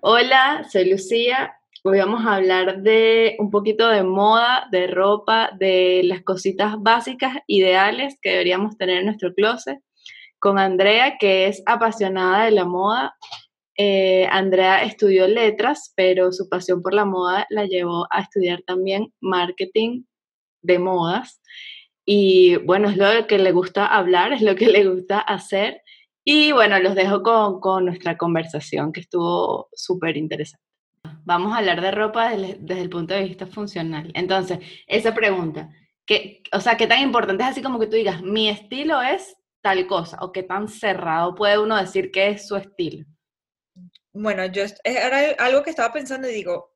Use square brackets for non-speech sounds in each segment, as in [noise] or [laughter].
Hola, soy Lucía. Hoy vamos a hablar de un poquito de moda, de ropa, de las cositas básicas, ideales que deberíamos tener en nuestro closet. Con Andrea, que es apasionada de la moda. Eh, Andrea estudió letras, pero su pasión por la moda la llevó a estudiar también marketing de modas. Y bueno, es lo que le gusta hablar, es lo que le gusta hacer. Y bueno, los dejo con, nuestra conversación que estuvo súper interesante. Vamos a hablar de ropa desde, el punto de vista funcional. Entonces, esa pregunta, que, o sea, ¿qué tan importante es así como que tú digas, mi estilo es tal cosa? ¿O qué tan cerrado puede uno decir que es su estilo? Bueno, yo era algo que estaba pensando y digo,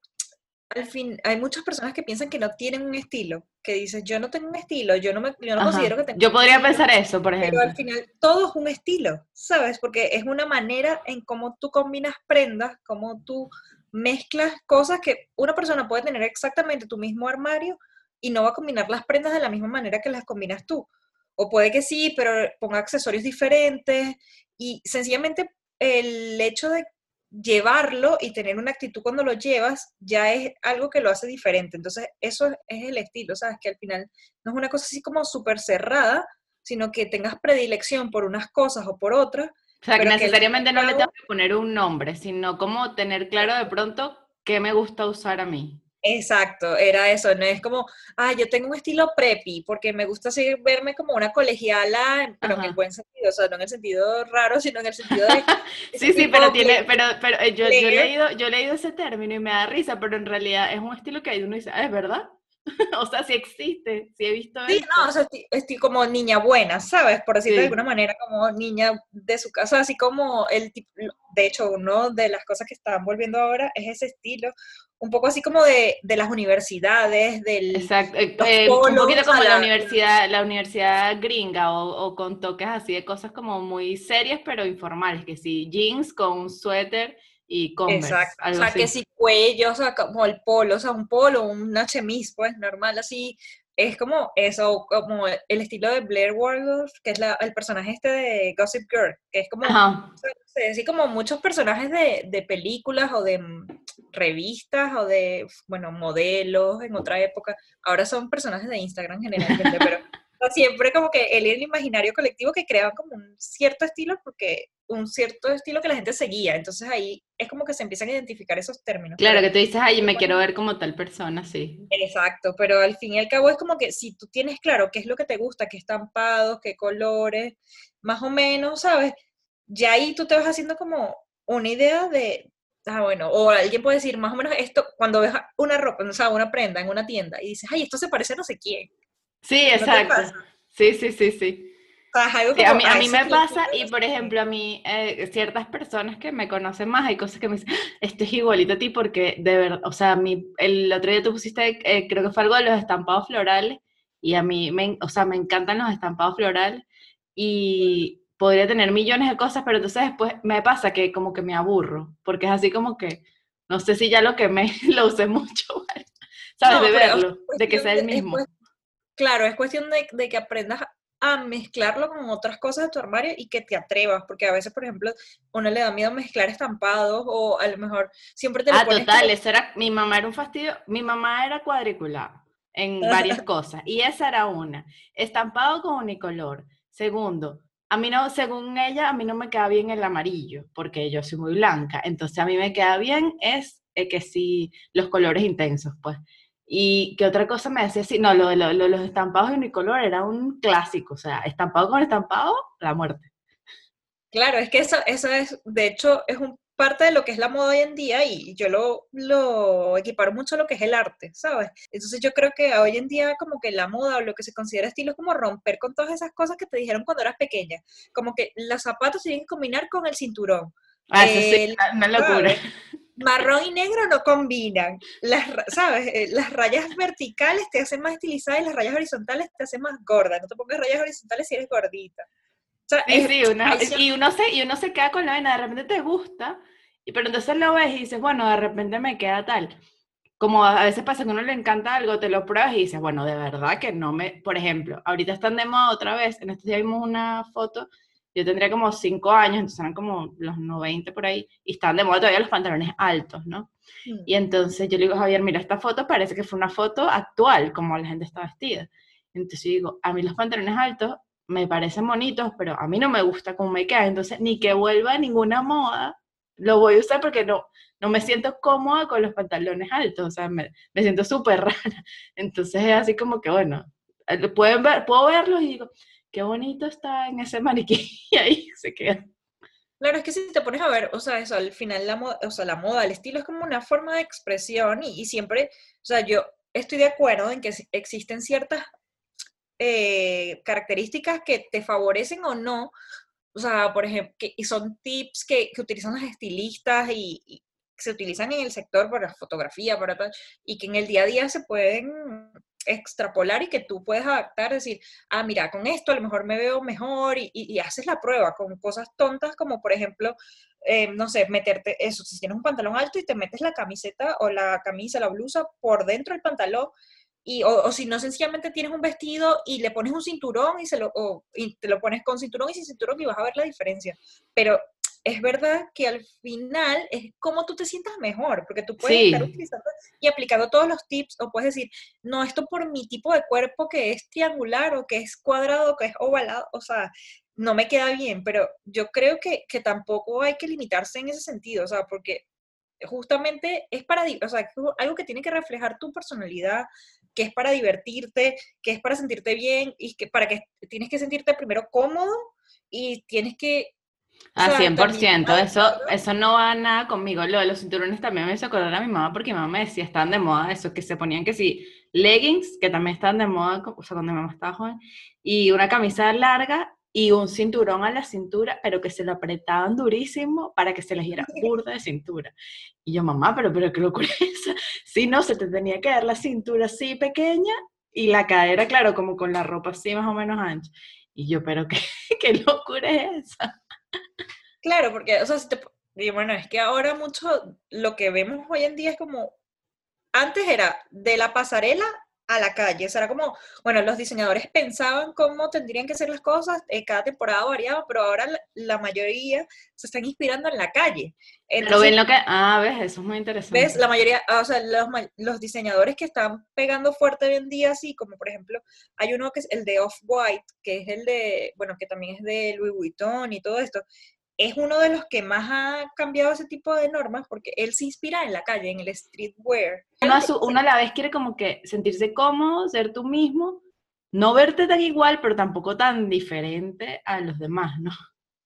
al fin, hay muchas personas que piensan que no tienen un estilo, que dicen, yo no tengo un estilo, yo no, me, yo no considero que tenga Yo podría pensar eso, por ejemplo. Pero al final todo es un estilo, ¿sabes? Porque es una manera en cómo tú combinas prendas, cómo tú mezclas cosas que una persona puede tener exactamente tu mismo armario y no va a combinar las prendas de la misma manera que las combinas tú. O puede que sí, pero ponga accesorios diferentes y sencillamente el hecho de llevarlo y tener una actitud cuando lo llevas ya es algo que lo hace diferente. Entonces, eso es el estilo, ¿sabes? Que al final no es una cosa así como súper cerrada, sino que tengas predilección por unas cosas o por otras. O sea, que necesariamente no le tengo que poner un nombre, sino como tener claro de pronto qué me gusta usar a mí. Exacto, era eso, no es como, ah, yo tengo un estilo preppy, porque me gusta seguir verme como una colegiala, pero en el buen sentido, o sea, no en el sentido raro, sino en el sentido de... [laughs] sí, sí, pero tiene, pero, pero eh, yo, yo, he leído, yo he leído ese término y me da risa, pero en realidad es un estilo que hay uno dice, ah, es verdad, [laughs] o sea, sí existe, sí he visto Sí, no, o sea, estoy, como niña buena, ¿sabes? Por decirlo de alguna manera, como niña de su casa, así como el tipo, de hecho, una de las cosas que están volviendo ahora es ese estilo, un poco así como de, las universidades, del... Exacto, eh, eh, un poquito como la, universidad, la universidad gringa o, con toques así de cosas como muy serias pero informales, que sí, jeans con un suéter y Converse. Exacto, o sea, que si cuello, o sea, como el polo, o sea, un polo, una chemise, pues normal, así, es como eso, como el estilo de Blair Waldorf, que es la, el personaje este de Gossip Girl, que es como, así como muchos personajes de, de, películas o de revistas o de, bueno, modelos en otra época, ahora son personajes de Instagram generalmente, pero [laughs] siempre como que él el imaginario colectivo que creaba como un cierto estilo porque un cierto estilo que la gente seguía. Entonces ahí es como que se empiezan a identificar esos términos. Claro, que tú dices, ay, me quiero ver como tal persona, sí. Exacto, pero al fin y al cabo es como que si tú tienes claro qué es lo que te gusta, qué estampados, qué colores, más o menos, ¿sabes? Ya ahí tú te vas haciendo como una idea de, ah, bueno, o alguien puede decir más o menos esto, cuando ves una ropa, o sea, una prenda en una tienda y dices, ay, esto se parece a no sé quién. Sí, exacto. Sí, sí, sí, sí a mí, a mí me pasa, y por ejemplo, a mí, eh, ciertas personas que me conocen más, hay cosas que me dicen, ah, esto es igualito a ti, porque de verdad, o sea, mi, el otro día tú pusiste, eh, creo que fue algo de los estampados florales, y a mí, me, o sea, me encantan los estampados florales, y podría tener millones de cosas, pero entonces después me pasa que como que me aburro, porque es así como que, no sé si ya lo que me [laughs] lo usé mucho, [laughs] ¿sabes? de verlo, de que sea el mismo. Claro, es cuestión de, de que aprendas a mezclarlo con otras cosas de tu armario y que te atrevas, porque a veces, por ejemplo, uno le da miedo mezclar estampados o a lo mejor siempre te lo Ah, total, eso era, mi mamá era un fastidio, mi mamá era cuadriculada en varias [laughs] cosas y esa era una, estampado con unicolor. Segundo, a mí no, según ella, a mí no me queda bien el amarillo, porque yo soy muy blanca, entonces a mí me queda bien es eh, que sí, los colores intensos, pues. Y que otra cosa me decía así, no, lo de los estampados de unicolor era un clásico, o sea, estampado con estampado, la muerte. Claro, es que eso, eso es, de hecho, es un parte de lo que es la moda hoy en día y yo lo, lo equiparo mucho a lo que es el arte, ¿sabes? Entonces yo creo que hoy en día como que la moda o lo que se considera estilo es como romper con todas esas cosas que te dijeron cuando eras pequeña, como que los zapatos tienen que combinar con el cinturón. Ah, eso sí, una locura marrón y negro no combinan. Las, ¿sabes? Eh, las rayas verticales te hacen más estilizadas y las rayas horizontales te hacen más gorda. No te pongas rayas horizontales si eres gordita. sí, sí, y, uno se, y uno se queda con la vena, de repente te gusta, pero entonces lo ves y dices, bueno, de repente me queda tal. Como a veces pasa que a uno le encanta algo, te lo pruebas y dices, bueno, de verdad que no me, por ejemplo, ahorita están de moda otra vez, en este día vimos una foto yo tendría como 5 años, entonces eran como los 90 por ahí, y estaban de moda todavía los pantalones altos, ¿no? Mm. Y entonces yo le digo, Javier, mira, esta foto parece que fue una foto actual, como la gente está vestida. Entonces yo digo, a mí los pantalones altos me parecen bonitos, pero a mí no me gusta cómo me queda, entonces ni que vuelva ninguna moda, lo voy a usar porque no, no me siento cómoda con los pantalones altos, o sea, me, me siento súper [laughs] rara. Entonces es así como que, bueno, eh, pueden ver, puedo verlos y digo, qué bonito está en ese maniquí [laughs] y ahí se queda. Claro, es que si te pones a ver, o sea, eso, al final la moda, o sea, la moda, el estilo es como una forma de expresión y, siempre, o sea, yo estoy de acuerdo en que existen ciertas eh, características que te favorecen o no, o sea, por ejemplo, que, y son tips que, utilizan los estilistas y, y se utilizan en el sector para fotografía, para tal, y que en el día a día se pueden extrapolar y que tú puedes adaptar, decir, ah, mira, con esto a lo mejor me veo mejor y, y- haces la prueba con cosas tontas como por ejemplo, eh, no sé, meterte eso, si tienes un pantalón alto y te metes la camiseta o la camisa, la blusa por dentro del pantalón y, o, o si no, sencillamente tienes un vestido y le pones un cinturón y, se lo, o- y te lo pones con cinturón y sin cinturón y vas a ver la diferencia. Pero es verdad que al final es como tú te sientas mejor, porque tú puedes Sí. estar utilizando y aplicando todos los tips o puedes decir, no, esto por mi tipo de cuerpo que es triangular o que es cuadrado o que es ovalado, o sea, no me queda bien, pero yo creo que, que tampoco hay que limitarse en ese sentido, o sea, porque justamente es para, o sea, algo que tiene que reflejar tu personalidad, que es para divertirte, que es para sentirte bien y que para que tienes que sentirte primero cómodo y tienes que... Ah, sea, 100%, también eso, eso no va nada conmigo. Lo de los cinturones también me hizo acordar a mi mamá porque mi mamá me decía, estaban de moda eso, que se ponían que sí, leggings, que también estaban de moda, o sea, cuando mi mamá estaba joven, y una camisa larga y un cinturón a la cintura, pero que se lo apretaban durísimo para que se les diera [laughs] burda de cintura. Y yo, mamá, pero, pero qué locura es [laughs] esa. Si no, se te tenía que dar la cintura así pequeña y la cadera, claro, como con la ropa así más o menos ancha. Y yo, pero qué, [laughs] qué locura es esa. Claro, porque, o sea, y bueno, es que ahora mucho lo que vemos hoy en día es como, antes era de la pasarela a la calle, o sea, era como, bueno, los diseñadores pensaban cómo tendrían que ser las cosas, eh, cada temporada variaba, pero ahora la, la mayoría se están inspirando en la calle. Pero Entonces, ven lo que, ah, ves, eso es muy interesante. ¿Ves? La mayoría, ah, o sea, los, los diseñadores que están pegando fuerte hoy en día, así como por ejemplo, hay uno que es el de Off-White, que es el de, bueno, que también es de Louis Vuitton y todo esto, es uno de los que más ha cambiado ese tipo de normas porque él se inspira en la calle, en el streetwear. Uno a, su- uno a la vez quiere como que sentirse cómodo, ser tú mismo, no verte tan igual, pero tampoco tan diferente a los demás, ¿no?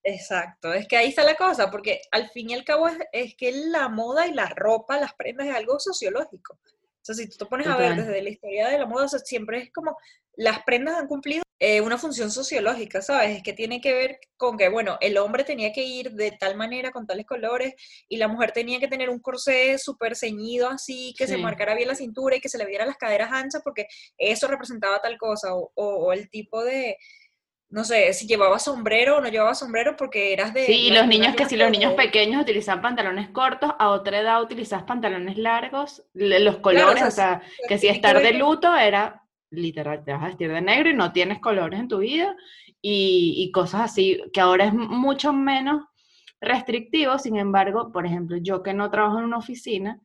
Exacto, es que ahí está la cosa, porque al fin y al cabo es, es que la moda y la ropa, las prendas es algo sociológico. O sea, si tú te pones a ver desde la historia de la moda, o sea, siempre es como las prendas han cumplido eh, una función sociológica, ¿sabes? Es que tiene que ver con que, bueno, el hombre tenía que ir de tal manera, con tales colores, y la mujer tenía que tener un corsé súper ceñido así, que se marcara bien la cintura y que se le vieran las caderas anchas, porque eso representaba tal cosa, o, o- o el tipo de, no sé, si llevaba sombrero o no llevaba sombrero porque eras de... Sí, y los niños, que si los niños pequeños utilizaban pantalones cortos, a otra edad utilizabas pantalones largos, los colores, o o sea, sea, que si que estar de luto era literal, te vas a vestir de negro y no tienes colores en tu vida, y, cosas así, que ahora es mucho menos restrictivo, sin embargo, por ejemplo, yo que no trabajo en una oficina,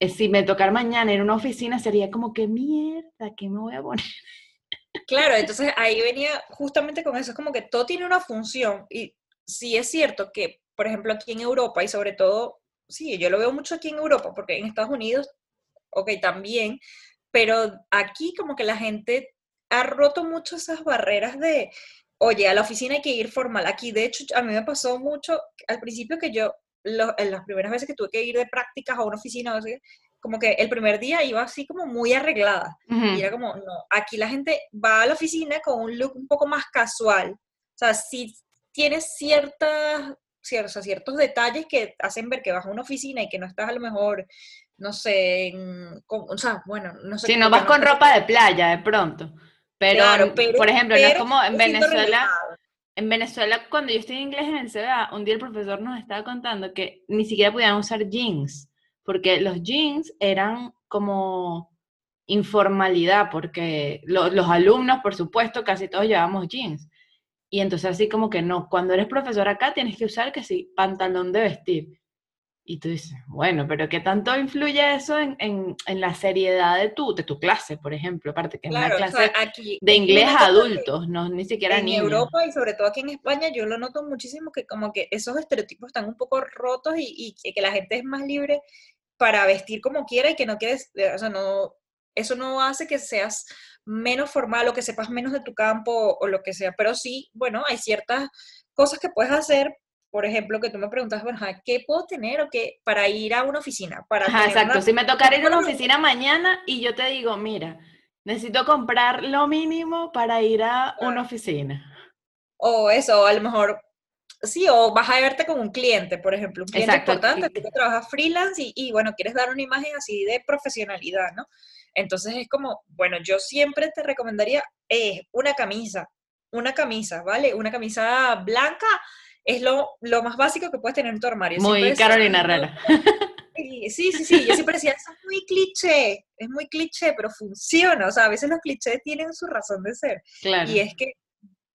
eh, si me tocara mañana a una oficina sería como que mierda, ¿qué me voy a poner? Claro, entonces ahí venía justamente con eso, es como que todo tiene una función y sí es cierto que, por ejemplo, aquí en Europa y sobre todo, sí, yo lo veo mucho aquí en Europa, porque en Estados Unidos, ok, también, pero aquí como que la gente ha roto mucho esas barreras de, oye, a la oficina hay que ir formal. Aquí, de hecho, a mí me pasó mucho al principio que yo, lo- en las primeras veces que tuve que ir de prácticas a una oficina, o sea, como que el primer día iba así como muy arreglada. Y era como, no, aquí la gente va a la oficina con un look un poco más casual. O sea, sí tienes ciertas, ciertos, ciertos detalles que hacen ver que vas a una oficina y que no estás a lo mejor, no sé, en- con- o sea, bueno, no sé. Si no vas con ropa de playa de pronto, pero, Claro, pero- por ejemplo, no es como en Venezuela. En Venezuela, cuando yo estudié inglés en el CBA, un día el profesor nos estaba contando que ni siquiera podían usar jeans, porque los jeans eran como informalidad, porque lo- los alumnos, por supuesto, casi todos llevábamos jeans. Y entonces así como que no, cuando eres profesor acá tienes que usar que sí, pantalón de vestir. Y tú dices, bueno, pero ¿qué tanto influye eso en, en, en la seriedad de tu, de tu clase, por ejemplo? Aparte que es una clase de inglés a adultos, no ni siquiera en niños. En Europa y sobre todo aquí en España yo lo noto muchísimo que como que esos estereotipos están un poco rotos y, y que la gente es más libre para vestir como quiera y que no quieres, eh, o sea, no, eso no hace que seas menos formal o que sepas menos de tu campo o, lo que sea, pero sí, bueno, hay ciertas cosas que puedes hacer por ejemplo, que tú me preguntas, bueno, ¿qué puedo tener o qué para ir a una oficina? Para exacto, si me tocara ir a una oficina mañana y yo te digo, mira, necesito comprar lo mínimo para ir a una oficina. O eso, a lo mejor, sí, o vas a verte con un cliente, por ejemplo, un cliente importante, que trabajas freelance y, y, bueno, quieres dar una imagen así de profesionalidad, ¿no? Entonces es como, bueno, yo siempre te recomendaría eh, una camisa, una camisa, ¿vale? Una camisa blanca es lo, lo más básico que puedes tener en tu armario. Muy Carolina Herrera. [laughs] Sí, sí, sí, yo siempre decía, eso es muy cliché, es muy cliché, pero funciona, o sea, a veces los clichés tienen su razón de ser. Claro. Y es que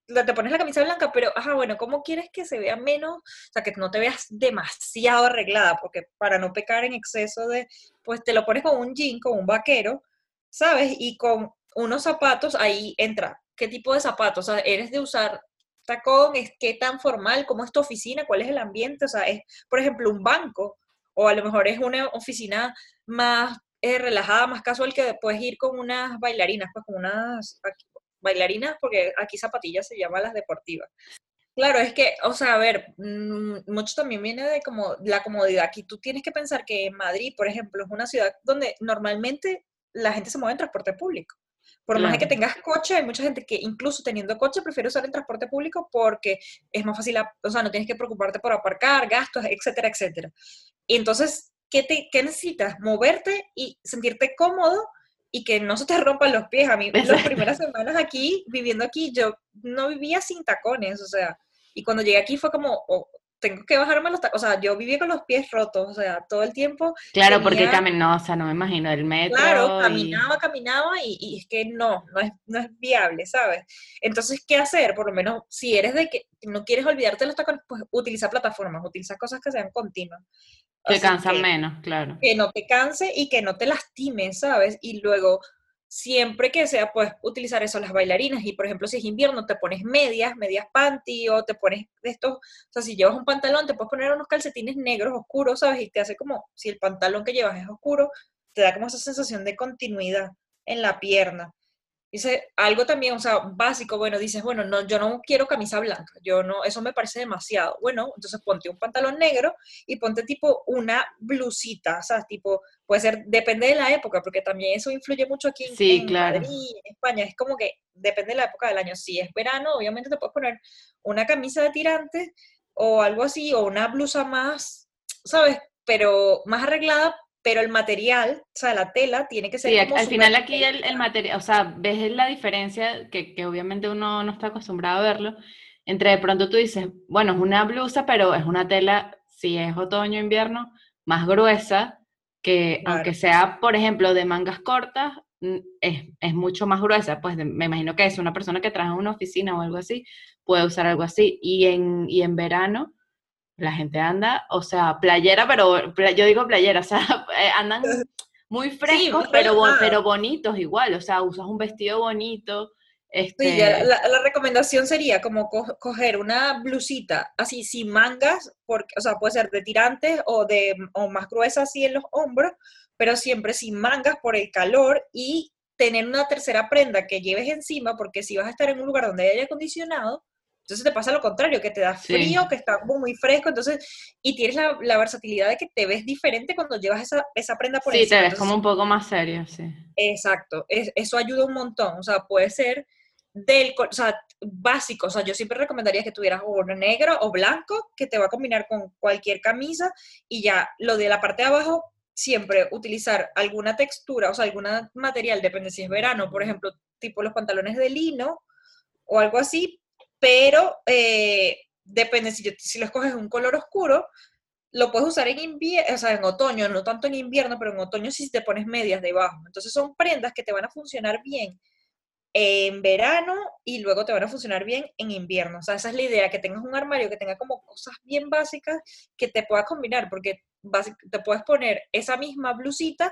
te pones la camisa blanca, pero, ajá, bueno, ¿cómo quieres que se vea menos? O sea, que no te veas demasiado arreglada, porque para no pecar en exceso de, pues te lo pones con un jean, con un vaquero, ¿sabes? Y con unos zapatos, ahí entra. ¿Qué tipo de zapatos? O sea, eres de usar tacón, es qué tan formal, cómo es tu oficina, cuál es el ambiente, o sea, es, por ejemplo, un banco, o a lo mejor es una oficina más eh, relajada, más casual, que puedes ir con unas bailarinas, pues con unas bailarinas, porque aquí zapatillas se llaman las deportivas. Claro, es que, o sea, a ver, mm, mucho también viene de como la comodidad. Aquí tú tienes que pensar que Madrid, por ejemplo, es una ciudad donde normalmente la gente se mueve en transporte público. Por más de que tengas coche, hay mucha gente que incluso teniendo coche prefiere usar el transporte público porque es más fácil, o sea, no tienes que preocuparte por aparcar, gastos, etcétera, etcétera. Y entonces, ¿qué, te, qué necesitas? Moverte y sentirte cómodo y que no se te rompan los pies. A mí, las primeras semanas aquí, viviendo aquí, yo no vivía sin tacones, o sea, y cuando llegué aquí fue como, oh, tengo que bajarme los tacos, o sea, yo vivía con los pies rotos, o sea, todo el tiempo. Claro, porque caminó, o sea, no me imagino, el metro. Claro, caminaba, caminaba y, y, es que no, no es, no es viable, ¿sabes? Entonces, ¿qué hacer? Por lo menos, si eres de que no quieres olvidarte de los tacones, pues utiliza plataformas, utiliza cosas que sean continuas. Que cansan menos, claro. Que no te canse y que no te lastime, ¿sabes? Y luego, siempre que sea, pues utilizar eso las bailarinas. Y por ejemplo, si es invierno, te pones medias, medias panty, o te pones de estos, o sea, si llevas un pantalón, te puedes poner unos calcetines negros oscuros, ¿sabes? Y te hace como, si el pantalón que llevas es oscuro, te da como esa sensación de continuidad en la pierna. Dice, algo también, o sea, básico, bueno, dices, bueno, no, yo no quiero camisa blanca, yo no, eso me parece demasiado. Bueno, entonces ponte un pantalón negro y ponte tipo una blusita, o sea, tipo, puede ser, depende de la época, porque también eso influye mucho aquí en, claro. Madrid, en España, es como que depende de la época del año. Si es verano, obviamente te puedes poner una camisa de tirantes o algo así, o una blusa más, ¿sabes? Pero más arreglada pero el material, o sea, la tela tiene que ser... Sí, al final aquí el, el, material, o sea, ves la diferencia, que, que, obviamente uno no está acostumbrado a verlo, entre de pronto tú dices, bueno, es una blusa, pero es una tela, si es otoño, invierno, más gruesa, que aunque sea, por ejemplo, de mangas cortas, es, es mucho más gruesa, pues me imagino que es una persona que trabaja en una oficina o algo así, puede usar algo así, y en, y en verano la gente anda, o sea, playera, pero yo digo playera, [laughs] o sea, eh, andan muy frescos, pero, pero bonitos igual, o sea, usas un vestido bonito. Este... Sí, la, recomendación sería como coger una blusita así sin mangas, porque, o sea, puede ser de tirantes o, de, o más gruesa así en los hombros, pero siempre sin mangas por el calor y tener una tercera prenda que lleves encima, porque si vas a estar en un lugar donde hay aire acondicionado, entonces te pasa lo contrario, que te da frío, que está como muy fresco, entonces, y tienes la, versatilidad de que te ves diferente cuando llevas esa, esa prenda por Sí, te ves como un poco más serio, sí. Exacto, eso ayuda un montón, o sea, puede ser del, o sea, básico, o sea, yo siempre recomendaría que tuvieras o negro o blanco, que te va a combinar con cualquier camisa, y ya lo de la parte de abajo, siempre utilizar alguna textura, o sea, algún material, depende si es verano, por ejemplo, tipo los pantalones de lino o algo así, pero eh, depende, si, si lo escoges un color oscuro, lo puedes usar en invierno, o sea, en otoño, no tanto en invierno, pero en otoño sí te pones medias debajo. Entonces son prendas que te van a funcionar bien en verano y luego te van a funcionar bien en invierno. O sea, esa es la idea, que tengas un armario que tenga como cosas bien básicas que te puedas combinar, porque te puedes poner esa misma blusita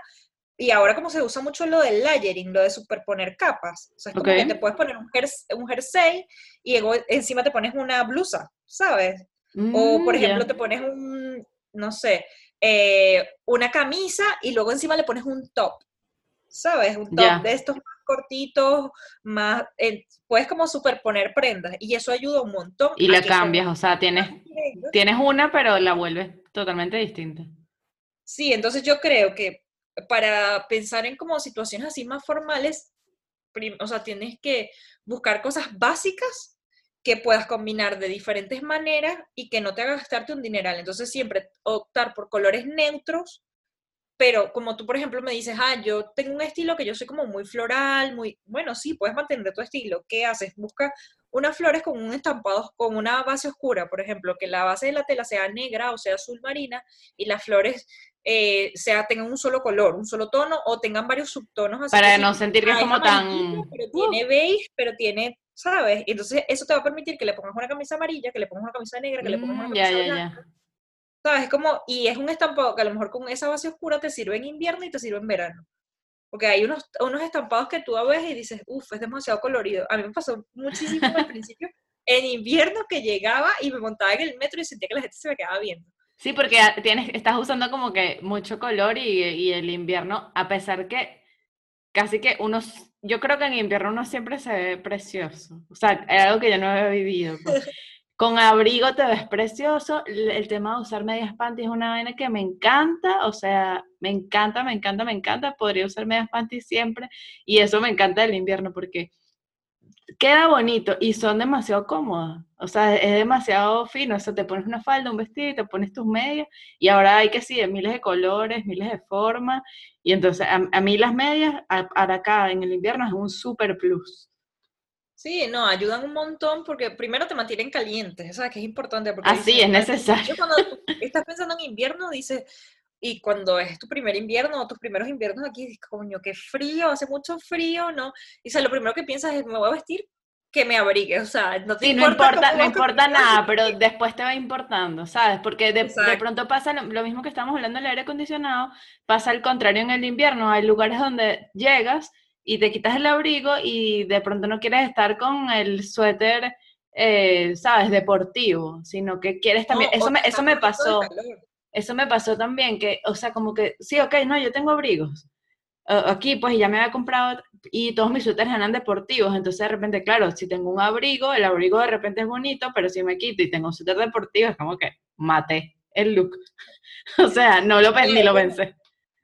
y ahora como se usa mucho lo del layering, lo de superponer capas, o sea, es como que te puedes poner un, un jersey y luego encima te pones una blusa, ¿sabes? o por mm, ejemplo te pones un, no sé, eh, una camisa y luego encima le pones un top, ¿sabes? Un top de estos más cortitos, más, eh, puedes como superponer prendas y eso ayuda un montón. Y la cambias, o sea, tienes, tienes una pero la vuelves totalmente distinta. Sí, entonces yo creo que para pensar en como situaciones así más formales, o sea, tienes que buscar cosas básicas que puedas combinar de diferentes maneras y que no te haga gastarte un dineral. Entonces siempre optar por colores neutros, pero como tú, por ejemplo, me dices, ah, yo tengo un estilo que yo soy como muy floral, muy, bueno, sí, puedes mantener tu estilo. ¿Qué haces? Busca unas flores con un estampado, con una base oscura, por ejemplo, que la base de la tela sea negra o sea azul marina y las flores eh, sea, tengan un solo color, un solo tono o tengan varios subtonos. Así Para no sentir que es como tan... Pero tiene beige, pero tiene, ¿sabes? Entonces eso te va a permitir que le pongas una camisa amarilla, que le pongas una camisa negra, que le pongas una mm, camisa blanca. ¿Sabes? Es como, y es un estampado que a lo mejor con esa base oscura te sirve en invierno y te sirve en verano. Porque hay unos, unos estampados que tú ves y dices, uff, es demasiado colorido. A mí me pasó muchísimo al [laughs] principio en invierno que llegaba y me montaba en el metro y sentía que la gente se me quedaba viendo. Sí, porque tienes, estás usando como que mucho color y, y, el invierno, a pesar que casi que uno, yo creo que en invierno uno siempre se ve precioso. O sea, es algo que yo no he vivido. Pues. [laughs] Con abrigo te ves precioso. El tema de usar medias panties es una vaina que me encanta. O sea, me encanta, me encanta, me encanta. Podría usar medias panties siempre. Y eso me encanta del invierno porque queda bonito y son demasiado cómodas. O sea, es demasiado fino. O sea, te pones una falda, un vestido, te pones tus medias y ahora hay que sí, de miles de colores, miles de formas. Y entonces, a, mí las medias, para acá en el invierno, es un super plus. Sí, no, ayudan un montón porque primero te mantienen calientes, ¿sabes? Que es importante. Porque Así es necesario. Cuando [laughs] estás pensando en invierno, dices, y cuando es tu primer invierno o tus primeros inviernos aquí, dices, coño, qué frío, hace mucho frío, ¿no? Y o sea, lo primero que piensas es, me voy a vestir que me abrigue, o sea, no te importa. No importa, no importa nada, pero después te va importando, ¿sabes? Porque de, de pronto pasa lo, mismo que estamos hablando del aire acondicionado, pasa al contrario en el invierno. Hay lugares donde llegas y te quitas el abrigo y de pronto no quieres estar con el suéter, eh, ¿sabes? Deportivo, sino que quieres también. eso me, eso me pasó eso me pasó también, que, o sea, como que, sí, ok, no, yo tengo abrigos. aquí, pues ya me había comprado y todos mis suéteres eran deportivos, entonces de repente, claro, si tengo un abrigo, el abrigo de repente es bonito, pero si me quito y tengo un suéter deportivo, es como que maté el look. [laughs] o sea, no lo, ni lo pensé.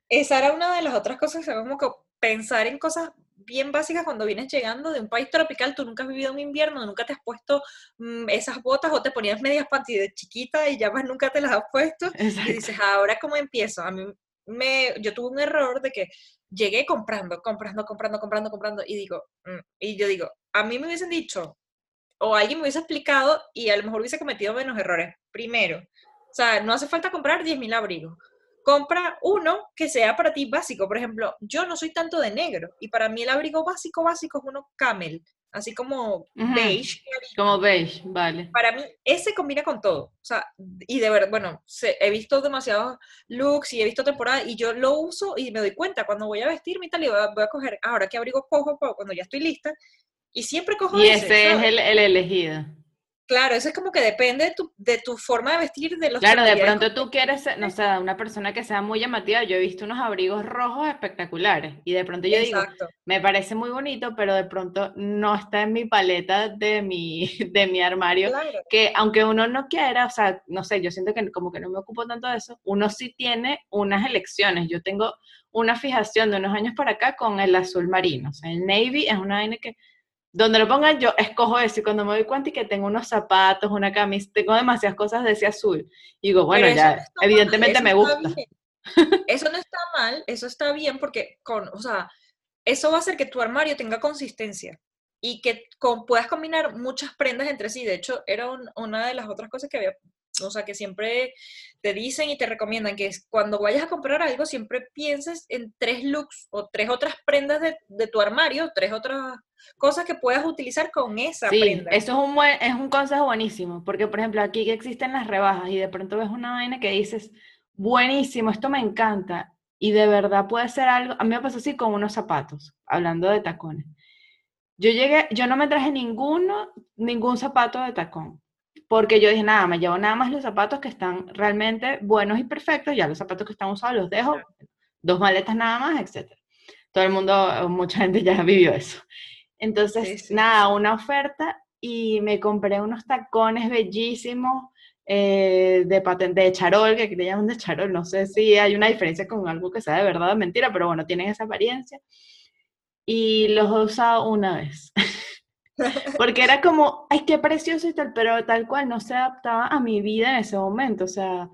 Esa era una de las otras cosas, como que pensar en cosas bien básicas cuando vienes llegando de un país tropical, tú nunca has vivido un invierno, nunca te has puesto mm, esas botas o te ponías medias panty de chiquita y ya más nunca te las has puesto. Y dices, ahora cómo empiezo. A mí me, yo tuve un error de que llegué comprando, comprando, comprando, comprando, comprando y digo, mm", y yo digo, a mí me hubiesen dicho o alguien me hubiese explicado y a lo mejor hubiese cometido menos errores. Primero, o sea, no hace falta comprar 10.000 abrigos compra uno que sea para ti básico. Por ejemplo, yo no soy tanto de negro y para mí el abrigo básico básico es uno camel, así como beige. Como beige, vale. Para mí ese combina con todo. O sea, y de verdad, bueno, he visto demasiados looks y he visto temporadas y yo lo uso y me doy cuenta cuando voy a vestirme y tal y voy a, coger, ahora qué abrigo cojo cuando ya estoy lista y siempre cojo y ese. es el, el elegido. Claro, eso es como que depende de tu, de tu forma de vestir, de los Claro, de pronto tú quieres, no sé, una persona que sea muy llamativa. Yo he visto unos abrigos rojos espectaculares y de pronto yo digo, me parece muy bonito, pero de pronto no está en mi paleta de mi, [laughs] de mi armario. Que aunque uno no quiera, o sea, no sé, yo siento que como que no me ocupo tanto de eso, uno sí tiene unas elecciones. Yo tengo una fijación de unos años para acá con el azul marino. O sea, el navy es una vaina que donde lo pongan yo escojo eso y cuando me doy cuenta y que tengo unos zapatos, una camisa, tengo demasiadas cosas de ese azul. Y digo, bueno, ya, evidentemente me gusta. Eso no está mal, eso está bien porque con, o sea, eso va a hacer que tu armario tenga consistencia y que con, puedas combinar muchas prendas entre sí. De hecho, era una de las otras cosas que había o sea, que siempre te dicen y te recomiendan que cuando vayas a comprar algo, siempre pienses en tres looks o tres otras prendas de, tu armario, tres otras cosas que puedas utilizar con esa sí, prenda. Eso es un, buen, es un consejo buenísimo, porque por ejemplo aquí que existen las rebajas y de pronto ves una vaina que dices, buenísimo, esto me encanta, y de verdad puede ser algo, a mí me pasó así con unos zapatos, hablando de tacones. Yo llegué, yo no me traje ninguno, ningún zapato de tacón, porque yo dije, nada, me llevo nada más los zapatos que están realmente buenos y perfectos, ya los zapatos que están usados los dejo, dos maletas nada más, etc. Todo el mundo, mucha gente ya [laughs] vivió eso. Entonces, nada, una oferta y me compré unos tacones bellísimos eh, de patente de charol, que le llaman de charol, no sé si hay una diferencia con algo que sea de verdad o mentira, pero bueno, tienen esa apariencia. Y los he usado una vez. [laughs] Porque era como, ay, qué precioso y tal, pero tal cual no se adaptaba a mi vida en ese momento. O sea,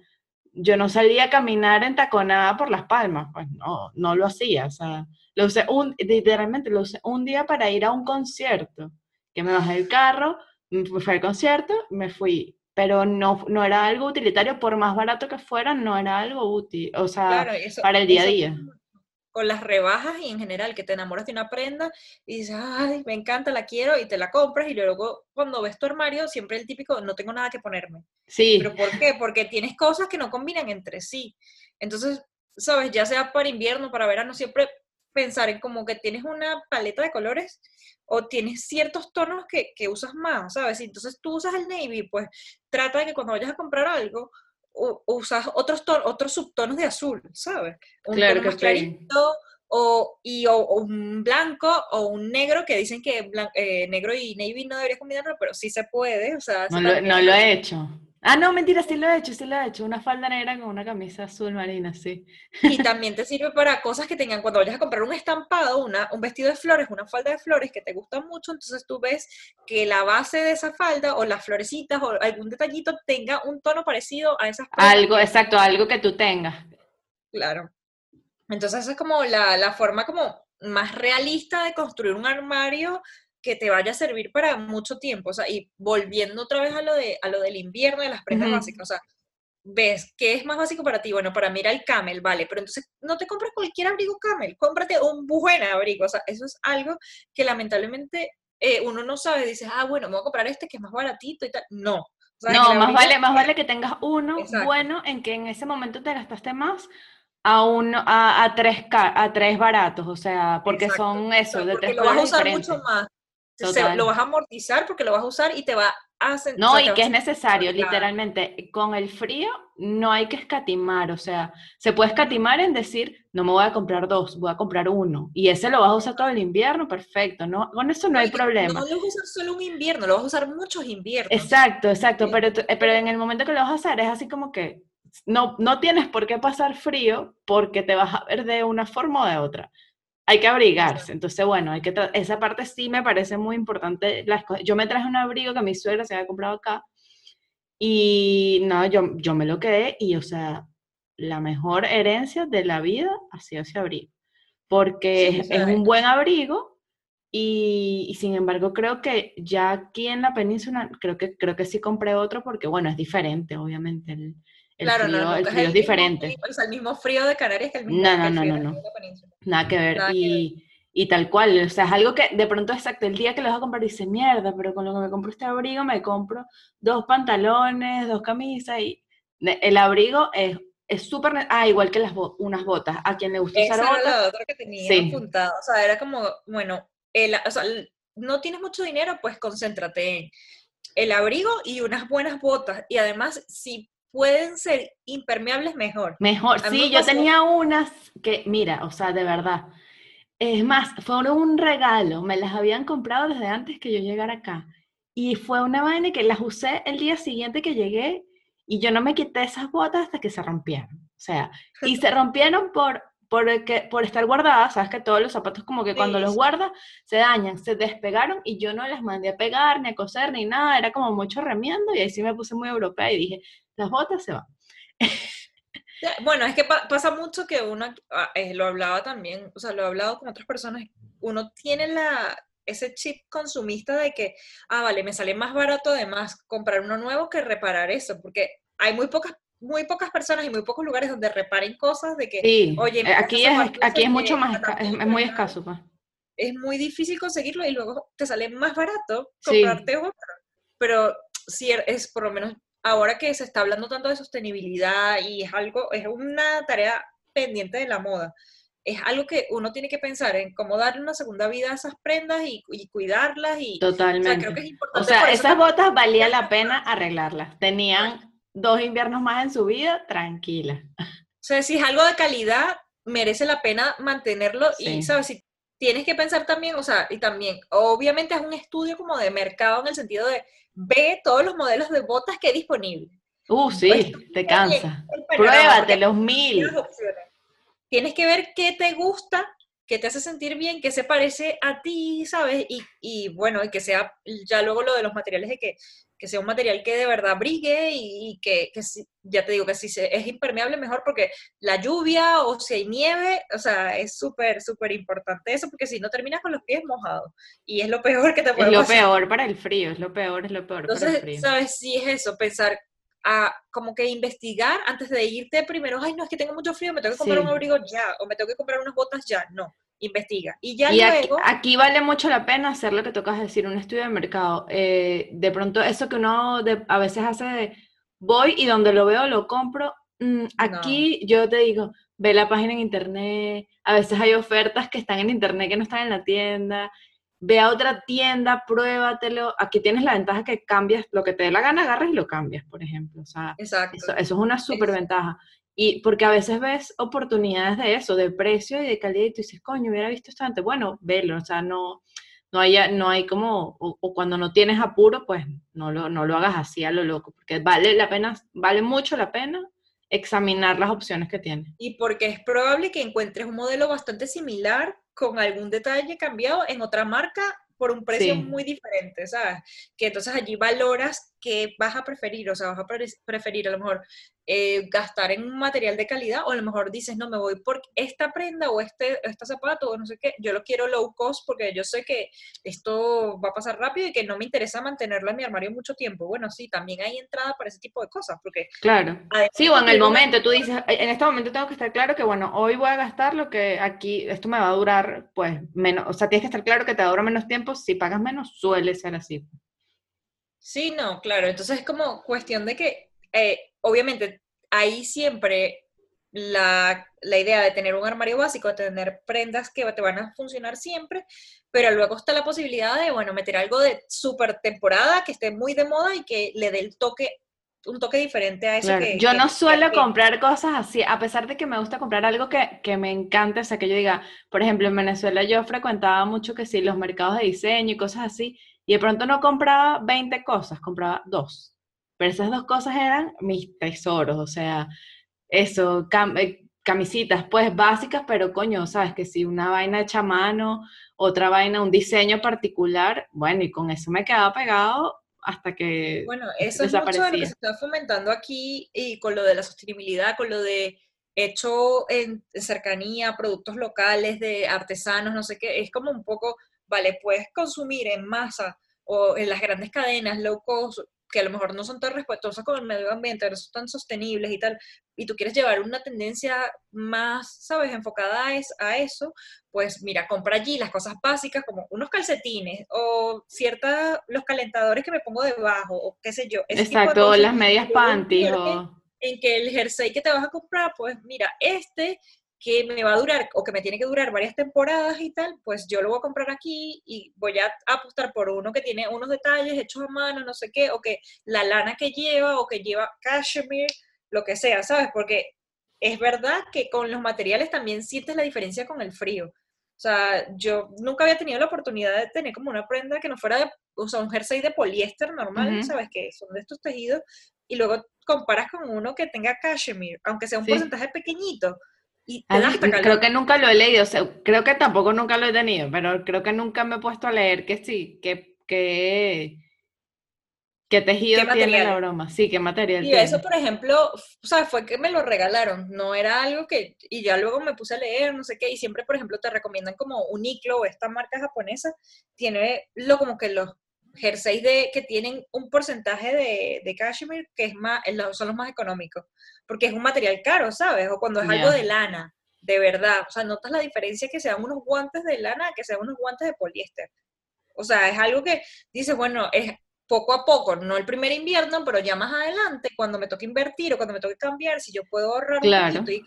yo no salía a caminar en taconada por las palmas, pues no, no lo hacía. O sea, lo usé un, literalmente lo usé un día para ir a un concierto, que me bajé del carro, fui al concierto, me fui pero no, no era algo utilitario, por más barato que fuera, no era algo útil, o sea, para el día a día. Con las rebajas y en general, que te enamoras de una prenda y dices, ay, me encanta, la quiero, y te la compras, y luego cuando ves tu armario, siempre el típico, no tengo nada que ponerme. Sí. ¿Pero por qué? Porque tienes cosas que no combinan entre sí. Entonces, sabes, ya sea para invierno, para verano, siempre pensar en como que tienes una paleta de colores o tienes ciertos tonos que, que usas más, ¿sabes? entonces tú usas el navy, pues trata de que cuando vayas a comprar algo, usas otros, otros subtonos de azul, ¿sabes? Un claro tono más clarito, o, y, o, un blanco o un negro, que dicen que eh, negro y navy no debería combinarlo, pero sí se puede, o sea... No, lo, no lo he hecho. Ah, no, mentira, sí lo he hecho, sí lo he hecho. Una falda negra con una camisa azul marina, sí. Y también te sirve para cosas que tengan, cuando vayas a comprar un estampado, una, un vestido de flores, una falda de flores que te gusta mucho, entonces tú ves que la base de esa falda o las florecitas o algún detallito tenga un tono parecido a esas Algo, exacto, algo que tú tengas. Claro. Entonces esa es como la, la forma como más realista de construir un armario que te vaya a servir para mucho tiempo. O sea, y volviendo otra vez a lo, de, a lo del invierno, de las prendas básicas, o sea, ves, ¿qué es más básico para ti? Bueno, para mí era el camel, vale, pero entonces no te compras cualquier abrigo camel, cómprate un buen abrigo. O sea, eso es algo que lamentablemente eh, uno no sabe, dices, ah, bueno, me voy a comprar este que es más baratito y tal. No. no, más vale, más vale que tengas uno bueno en que en ese momento te gastaste más a, uno, a, a, tres, a tres baratos, o sea, porque son eso, de tres lo vas a usar mucho más lo vas a amortizar porque lo vas a usar y te va a hacer... No, y que es necesario, literalmente, con el frío no hay que escatimar, o sea, se puede escatimar en decir, no me voy a comprar dos, voy a comprar uno, y ese lo vas a usar todo el invierno, perfecto, ¿no? con eso no, hay problema. No lo vas a usar solo un invierno, lo vas a usar muchos inviernos. Exacto, exacto, pero, pero en el momento que lo vas a hacer es así como que no, no tienes por qué pasar frío porque te vas a ver de una forma o de otra hay que abrigarse. Entonces, bueno, hay que esa parte sí me parece muy importante. yo me traje un abrigo que mi suegra se había comprado acá y no, yo, yo me lo quedé y, o sea, la mejor herencia de la vida ha sido ese abrigo. Porque es, un buen abrigo y, y, sin embargo creo que ya aquí en la península, creo que, creo que sí compré otro porque, bueno, es diferente, obviamente. El, claro, frío, no, el frío es diferente. o sea, el mismo frío de Canarias que el mismo no, no, no, no, no. Nada que ver. y, y, tal cual, o sea, es algo que de pronto exacto, el día que lo vas a comprar dice, mierda, pero con lo que me compro este abrigo me compro dos pantalones, dos camisas y el abrigo es es súper... Ah, igual que las unas botas. A quien le gusta usar botas. Era la otra que tenía sí. apuntada. O sea, era como, bueno, el, o sea, no tienes mucho dinero, pues concéntrate en el abrigo y unas buenas botas. Y además, si pueden ser impermeables mejor. Mejor, sí, yo tenía unas que, mira, o sea, de verdad. Es más, fueron un regalo, me las habían comprado desde antes que yo llegara acá. Y fue una vaina que las usé el día siguiente que llegué y yo no me quité esas botas hasta que se rompieron. O sea, [laughs] y se rompieron por, por, por estar guardadas, sabes que todos los zapatos como que cuando los guardas se dañan, se despegaron y yo no las mandé a pegar, ni a coser, ni nada, era como mucho remiendo y ahí sí me puse muy europea y dije, las botas se van. [laughs] Bueno, es que pasa mucho que uno, ah, eh, lo hablaba también, o sea, lo he hablado con otras personas, uno tiene la, ese chip consumista de que, ah, vale, me sale más barato además comprar uno nuevo que reparar eso, porque hay muy pocas muy pocas personas y muy pocos lugares donde reparen cosas de que, sí, oye, eh, aquí es, aquí es mucho más, es, muy escaso. Pues. Es muy difícil conseguirlo y luego te sale más barato comprarte otro. Pero si es por lo menos ahora que se está hablando tanto de sostenibilidad y es algo, es una tarea pendiente de la moda. Es algo que uno tiene que pensar en cómo darle una segunda vida a esas prendas y, cuidarlas. Y, Totalmente. O sea, creo que es importante. O sea, esas botas valía la pena arreglarlas. Tenían dos inviernos más en su vida, tranquila. O sea, si es algo de calidad, merece la pena mantenerlo y, ¿sabes? Si tienes que pensar también, o sea, y también, obviamente es un estudio como de mercado en el sentido de ve todos los modelos de botas que hay disponibles. Uh, sí, pues, te cansa. Pruébate los mil. Tienes que ver qué te gusta, qué te hace sentir bien, qué se parece a ti, ¿sabes? Y, y bueno, y que sea ya luego lo de los materiales de que que sea un material que de verdad brigue y, que, que ya te digo que si es impermeable mejor porque la lluvia o si hay nieve, o sea, es súper, súper importante eso porque si no terminas con los pies mojados y es lo peor que te puede pasar. Es lo peor para el frío, es lo peor, es lo peor Entonces, para el frío. ¿sabes? Sí es eso, pensar a como que investigar antes de irte primero, ay, no, es que tengo mucho frío, me tengo que comprar un abrigo ya, o me tengo que comprar unas botas ya, no investiga. Y ya luego... Aquí, vale mucho la pena hacer lo que tocas decir, un estudio de mercado. Eh, de pronto, eso que uno a veces hace de, voy y donde lo veo lo compro. Mm, aquí yo te digo, ve la página en internet, a veces hay ofertas que están en internet que no están en la tienda, ve a otra tienda, pruébatelo. Aquí tienes la ventaja que cambias lo que te dé la gana, agarras y lo cambias, por ejemplo. O sea, Exacto. Eso, es una súper ventaja. Y porque a veces ves oportunidades de eso, de precio y de calidad, y tú dices, coño, hubiera visto esto antes. Bueno, velo, o sea, no, no, hay, no hay como, o, cuando no tienes apuro, pues no lo, no lo hagas así a lo loco, porque vale la pena, vale mucho la pena examinar las opciones que tienes. Y porque es probable que encuentres un modelo bastante similar con algún detalle cambiado en otra marca por un precio muy diferente, ¿sabes? Que entonces allí valoras qué vas a preferir, o sea, vas a preferir a lo mejor eh, gastar en un material de calidad o a lo mejor dices, no, me voy por esta prenda o este, este zapato o no sé qué, yo lo quiero low cost porque yo sé que esto va a pasar rápido y que no me interesa mantenerlo en mi armario mucho tiempo. Bueno, sí, también hay entrada para ese tipo de cosas, porque... Claro. Sí, o en el momento, tú dices, en este momento tengo que estar claro que, bueno, hoy voy a gastar lo que aquí, esto me va a durar, pues, menos, o sea, tienes que estar claro que te va a durar menos tiempo, si pagas menos, suele ser así. Sí, no, claro, entonces es como cuestión de que eh, obviamente ahí siempre la, idea de tener un armario básico, de tener prendas que te van a funcionar siempre, pero luego está la posibilidad de, bueno, meter algo de súper temporada, que esté muy de moda y que le dé el toque, un toque diferente a eso. yo no suelo comprar cosas así, a pesar de que me gusta comprar algo que, que, me encanta, o sea, que yo diga, por ejemplo, en Venezuela yo frecuentaba mucho que sí, los mercados de diseño y cosas así, y de pronto no compraba 20 cosas, compraba dos. Pero esas dos cosas eran mis tesoros, o sea, eso, eh, camisitas pues básicas, pero coño, sabes que si una vaina hecha a mano, otra vaina, un diseño particular, bueno, y con eso me quedaba pegado hasta que Bueno, eso es mucho de lo que se está fomentando aquí y con lo de la sostenibilidad, con lo de hecho en cercanía, productos locales de artesanos, no sé qué, es como un poco, vale, puedes consumir en masa o en las grandes cadenas low cost que a lo mejor no son tan respetuosas con el medio ambiente, no son tan sostenibles y tal, y tú quieres llevar una tendencia más, ¿sabes?, enfocada a, eso, pues mira, compra allí las cosas básicas como unos calcetines o ciertas, los calentadores que me pongo debajo o qué sé yo. Exacto, las medias panties En que el jersey que te vas a comprar, pues mira, este que me va a durar o que me tiene que durar varias temporadas y tal, pues yo lo voy a comprar aquí y voy a apostar por uno que tiene unos detalles hechos a mano, no sé qué, o que la lana que lleva o que lleva cashmere, lo que sea, ¿sabes? Porque es verdad que con los materiales también sientes la diferencia con el frío. O sea, yo nunca había tenido la oportunidad de tener como una prenda que no fuera de, o sea, un jersey de poliéster normal, ¿sabes? Que son de estos tejidos, y luego comparas con uno que tenga cashmere, aunque sea un porcentaje pequeñito creo que nunca lo he leído, creo que tampoco nunca lo he tenido, pero creo que nunca me he puesto a leer que sí, que, que, qué tejido tiene la broma, sí, qué material. Y eso, por ejemplo, o sea, fue que me lo regalaron, no era algo que, y ya luego me puse a leer, no sé qué, y siempre, por ejemplo, te recomiendan como Uniqlo o esta marca japonesa, tiene lo como que los jerseys de, que tienen un porcentaje de, de cashmere que es más, son los más económicos, porque es un material caro, ¿sabes? O cuando es algo de lana, de verdad. O sea, notas la diferencia que sean unos guantes de lana que sean unos guantes de poliéster. O sea, es algo que dices, bueno, es poco a poco, no el primer invierno, pero ya más adelante, cuando me toque invertir o cuando me toque cambiar, si yo puedo ahorrar claro. un y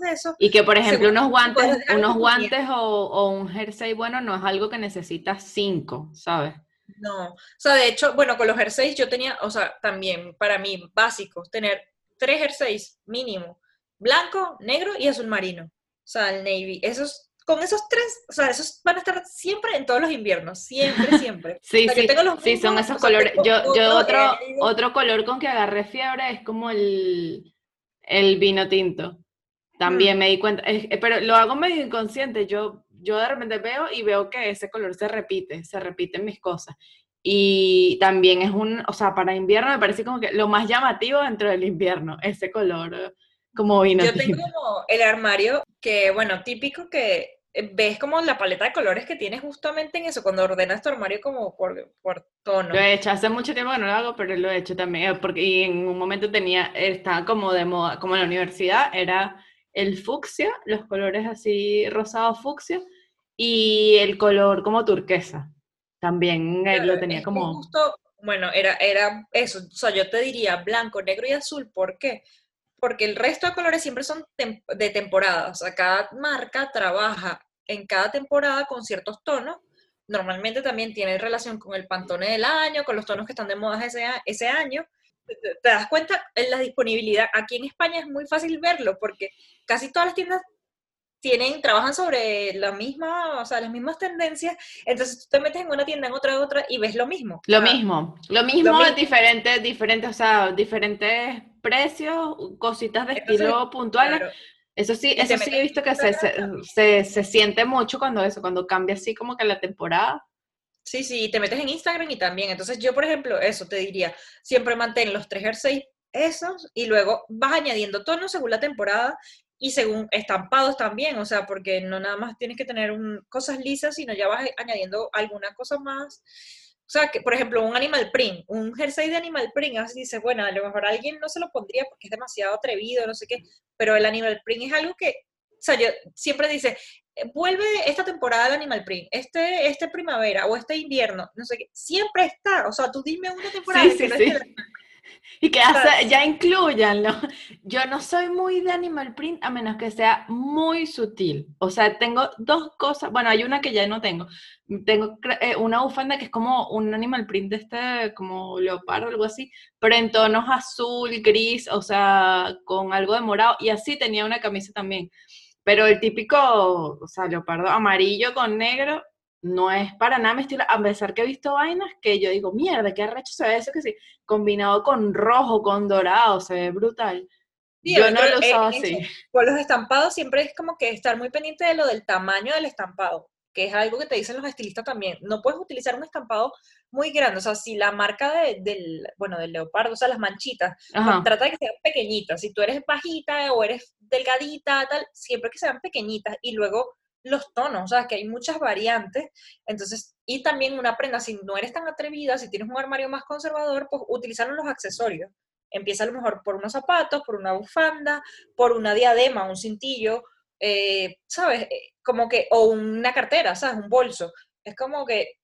de esos. Y que, por ejemplo, unos guantes, unos guantes o, un jersey bueno no es algo que necesitas cinco, ¿sabes? No, o sea, de hecho, bueno, con los jerseys yo tenía, o sea, también para mí básicos, tener tres jerseys mínimo, blanco, negro y azul marino. O sea, el navy. Esos con esos tres, o sea, esos van a estar siempre en todos los inviernos, siempre, siempre. [laughs] sí, sí, sí, son esos colores. Yo, yo otro, otro color con que agarré fiebre es como el, el vino tinto. También mm. me di cuenta, pero lo hago medio inconsciente. Yo, yo de repente veo y veo que ese color se repite, se repiten mis cosas. Y también es un, o sea, para invierno me parece como que lo más llamativo dentro del invierno, ese color como vino. Yo tengo como el armario que, bueno, típico que eh, ves como la paleta de colores que tienes justamente en eso, cuando ordenas tu armario como por, por tono. Lo he hecho, hace mucho tiempo que no lo hago, pero lo he hecho también, porque en un momento tenía, estaba como de moda, como en la universidad, era el fucsia, los colores así rosado fucsia, y el color como turquesa. También eh, lo tenía como... Justo, bueno, era, era eso, o sea, yo te diría blanco, negro y azul, ¿por qué? porque el resto de colores siempre son de temporada, o sea, cada marca trabaja en cada temporada con ciertos tonos. Normalmente también tiene relación con el pantone del año, con los tonos que están de moda ese, ese año. Te das cuenta en la disponibilidad. Aquí en España es muy fácil verlo porque casi todas las tiendas tienen, trabajan sobre la misma, o sea, las mismas tendencias, entonces tú te metes en una tienda, en otra, en otra, y ves lo mismo. Lo mismo, lo mismo, diferentes, diferentes, o sea, diferentes precios, cositas de estilo puntuales. Eso sí, eso sí he visto que se, se, se, siente mucho cuando eso, cuando cambia así como que la temporada. Sí, sí, te metes en Instagram y también. Entonces yo, por ejemplo, eso te diría, siempre mantén los tres jerseys esos y luego vas añadiendo tonos según la temporada y según estampados también, o sea, porque no nada más tienes que tener cosas lisas, sino ya vas añadiendo alguna cosa más. O sea, que por ejemplo, un animal print, un jersey de animal print, así dices, bueno, a lo mejor alguien no se lo pondría porque es demasiado atrevido, no sé qué, pero el animal print es algo que, o sea, yo siempre dice, vuelve esta temporada el animal print, este, este primavera o este invierno, no sé qué, siempre está, o sea, tú dime una temporada sí, sí, y que ya incluyanlo. Yo no soy muy de animal print a menos que sea muy sutil. O sea, tengo dos cosas. Bueno, hay una que ya no tengo. Tengo eh, una bufanda que es como un animal print de este, como leopardo algo así, pero en tonos azul, gris, o sea, con algo de morado. Y así tenía una camisa también. Pero el típico, o sea, leopardo amarillo con negro, no es para nada mi estilo, a pesar que he visto vainas que yo digo, mierda, qué arrecho se ve eso que sí, combinado con rojo, con dorado, se ve brutal. yo no lo usaba así. Con los estampados siempre es como que estar muy pendiente de lo del tamaño del estampado, que es algo que te dicen los estilistas también. No puedes utilizar un estampado muy grande, o sea, si la marca del, bueno, del leopardo, o sea, las manchitas, trata de que sean pequeñitas. Si tú eres bajita o eres delgadita, tal, siempre que sean pequeñitas y luego los tonos, o sea, que hay muchas variantes. Entonces, y también una prenda, si no eres tan atrevida, si tienes un armario más conservador, pues utilizar los accesorios. Empieza a lo mejor por unos zapatos, por una bufanda, por una diadema, un cintillo, eh, ¿sabes? Eh, como que, o una cartera, ¿sabes? Un bolso. Es como que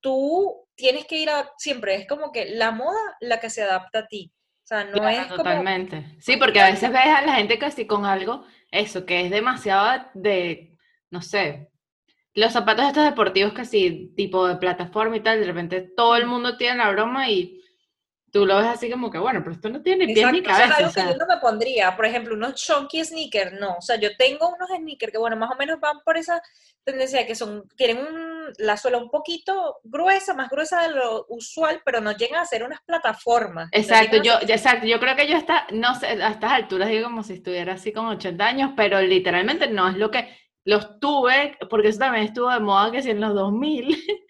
tú tienes que ir a, siempre, es como que la moda la que se adapta a ti. O sea, no es como... Totalmente. Sí, porque a veces ves a la gente casi con algo, eso, que es demasiado de no sé, los zapatos estos deportivos sí, tipo de plataforma y tal, de repente todo el mundo tiene la broma y tú lo ves así como que, bueno, pero esto no tiene ni pies ni cabeza. O sea, yo no me pondría, por ejemplo, unos chunky sneakers, no, o sea, yo tengo unos sneakers que, bueno, más o menos van por esa tendencia que son, tienen la suela un poquito gruesa, más gruesa de lo usual, pero no llegan a ser unas plataformas. Exacto, yo, exacto, yo creo que yo está, no sé, a estas alturas digo como si estuviera así con 80 años, pero literalmente no es lo que los tuve, porque eso también estuvo de moda que si en los 2000, [laughs]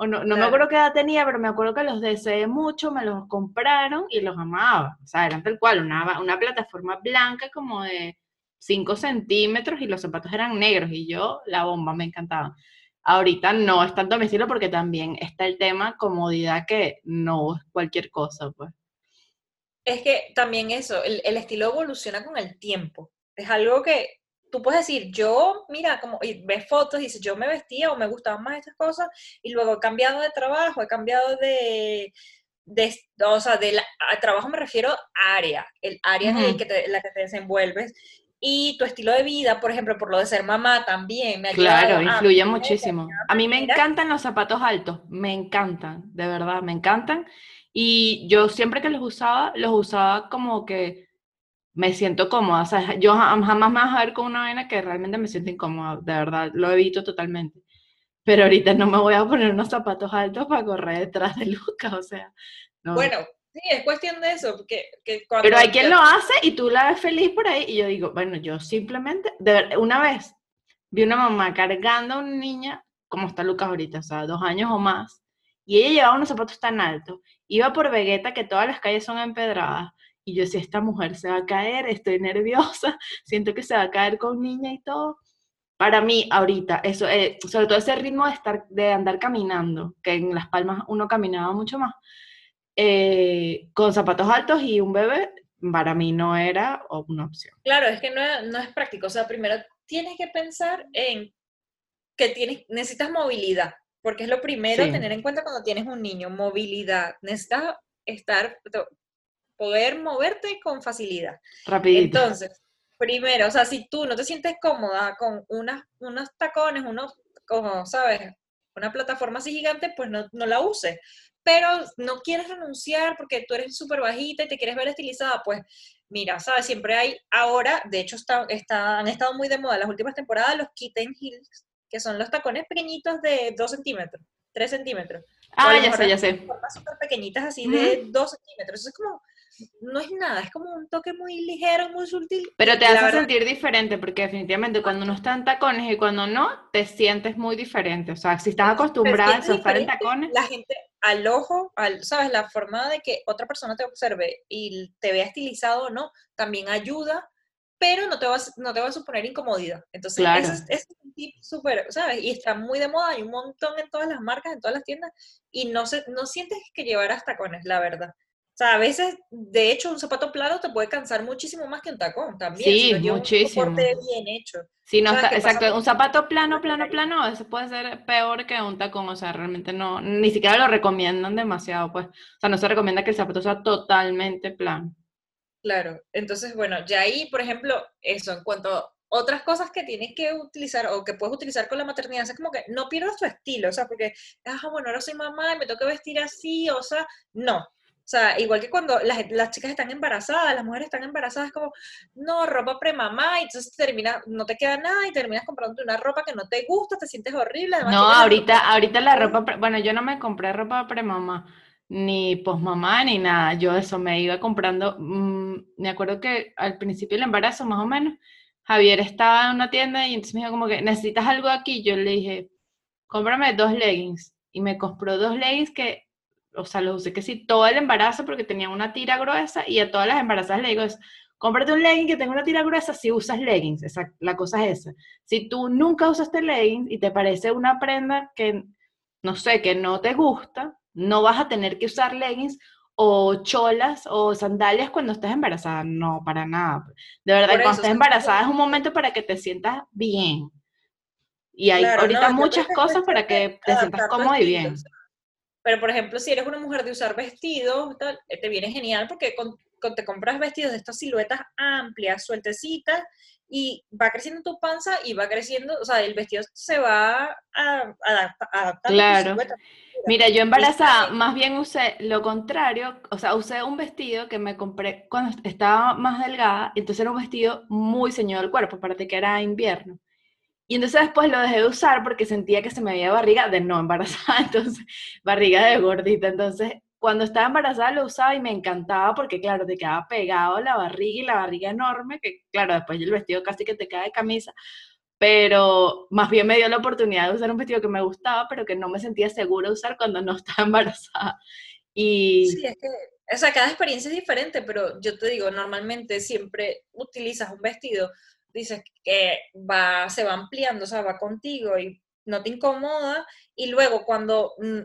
o no, no me acuerdo qué edad tenía, pero me acuerdo que los deseé mucho, me los compraron y los amaba. O sea, eran tal cual, una, una plataforma blanca como de 5 centímetros y los zapatos eran negros y yo, la bomba, me encantaba. Ahorita no es tanto mi estilo porque también está el tema comodidad que no es cualquier cosa, pues. Es que también eso, el, el estilo evoluciona con el tiempo. Es algo que tú puedes decir, yo, mira, como y ves fotos y dices, yo me vestía o me gustaban más estas cosas y luego he cambiado de trabajo, he cambiado de, de o sea, de trabajo me refiero a área, el área en que la que te desenvuelves y tu estilo de vida, por ejemplo, por lo de ser mamá también me Claro, influye muchísimo. A mí me encantan los zapatos altos, me encantan, de verdad, me encantan. Y yo siempre que los usaba, los usaba como que me siento cómoda. O sea, yo jamás me vas a ver con una vaina que realmente me siento incómoda, de verdad, lo evito totalmente. Pero ahorita no me voy a poner unos zapatos altos para correr detrás de [laughs] Lucas, o sea. No. Bueno, Sí, es cuestión de eso, porque Pero hay quien lo hace y tú la ves feliz por ahí y yo digo, bueno, yo simplemente, de, una vez vi una mamá cargando a una niña, como está Lucas ahorita, o sea, dos años o más, y ella llevaba unos zapatos tan altos, iba por Vegeta, que todas las calles son empedradas, y yo decía, esta mujer se va a caer, estoy nerviosa, [laughs] siento que se va a caer con niña y todo. Para mí, ahorita, eso, eh, sobre todo ese ritmo de, estar, de andar caminando, que en Las Palmas uno caminaba mucho más, eh, con zapatos altos y un bebé, para mí no era una opción. Claro, es que no, no es práctico. O sea, primero tienes que pensar en que tienes, necesitas movilidad, porque es lo primero a tener en cuenta cuando tienes un niño, movilidad. Necesitas estar, poder moverte con facilidad. Rapidito. Entonces, primero, o sea, si tú no te sientes cómoda con unas, unos tacones, unos, como, ¿sabes? Una plataforma así gigante, pues no, no la uses pero no quieres renunciar porque tú eres súper bajita y te quieres ver estilizada, pues mira, ¿sabes? Siempre hay ahora, de hecho está, está, han estado muy de moda las últimas temporadas los kitten heels, que son los tacones pequeñitos de 2 centímetros, 3 centímetros. Ah, ya sé, ya sé. Súper pequeñitas así de 2 centímetros. Eso es como, no es nada, es como un toque muy ligero, muy sutil. Pero te hace sentir diferente, porque definitivamente cuando uno está en tacones y cuando no, te sientes muy diferente. O sea, si estás acostumbrada a estar en tacones. La gente, al ojo, al, ¿sabes? La forma de que otra persona te observe y te vea estilizado o no, también ayuda, pero no te vas, no te va a suponer incomodidad. Entonces, ese, es, un tip súper, ¿sabes? Y está muy de moda, hay un montón en todas las marcas, en todas las tiendas, y no, se, no sientes que llevar tacones, la verdad. O sea, a veces, de hecho, un zapato plano te puede cansar muchísimo más que un tacón también. Sí, muchísimo. Un bien hecho. Sí, no exacto. Un zapato plano, plano, plano, eso puede ser peor que un tacón. O sea, realmente no, ni siquiera lo recomiendan demasiado, pues. O sea, no se recomienda que el zapato sea totalmente plano. Claro. Entonces, bueno, ya ahí, por ejemplo, eso, en cuanto a otras cosas que tienes que utilizar o que puedes utilizar con la maternidad, es como que no pierdas tu estilo, o sea, porque, ah, bueno, ahora soy mamá y me tengo que vestir así, o sea, no o sea, igual que cuando las, las, chicas están embarazadas, las mujeres están embarazadas, como, no, ropa premamá, y entonces termina, no te queda nada y terminas comprándote una ropa que no te gusta, te sientes horrible. no, ahorita, ahorita la ropa, bueno, yo no me compré ropa premamá, ni posmamá, ni nada. Yo eso me iba comprando, mm, me acuerdo que al principio del embarazo, más o menos, Javier estaba en una tienda y entonces me dijo como que, ¿necesitas algo aquí? Yo le dije, cómprame dos leggings. Y me compró dos leggings que o sea, los usé que sí todo el embarazo porque tenía una tira gruesa y a todas las embarazadas le digo, es, cómprate un legging que tenga una tira gruesa si usas leggings, esa, la cosa es esa. Si tú nunca usaste leggings y te parece una prenda que, no sé, que no te gusta, no vas a tener que usar leggings o cholas o sandalias cuando estés embarazada, no, para nada. De verdad, cuando estés embarazada es un momento para que te sientas bien. Y hay ahorita muchas cosas para que te sientas cómodo y bien. Pero, por ejemplo, si eres una mujer de usar vestidos, eh, te viene genial porque te compras vestidos de estas siluetas amplias, sueltecitas, y va creciendo tu panza y va creciendo, o sea, el vestido se va adaptando. Claro. Mira, yo embarazada más bien usé lo contrario, o sea, usé un vestido que me compré cuando estaba más delgada, entonces era un vestido muy ceñido del cuerpo, para que era invierno. Y entonces después lo dejé de usar porque sentía que se me veía barriga de no embarazada, [laughs] entonces barriga de gordita. Entonces cuando estaba embarazada lo usaba y me encantaba porque claro, te quedaba pegado la barriga y la barriga enorme, que claro, después el vestido casi que te cae de camisa, pero más bien me dio la oportunidad de usar un vestido que me gustaba, pero que no me sentía segura de usar cuando no [laughs] estaba embarazada. Y... Sí, es que, o sea, cada experiencia es diferente, pero yo te digo, normalmente siempre utilizas un vestido dices que va, se va ampliando, o sea, va contigo y no te incomoda, y luego cuando mm,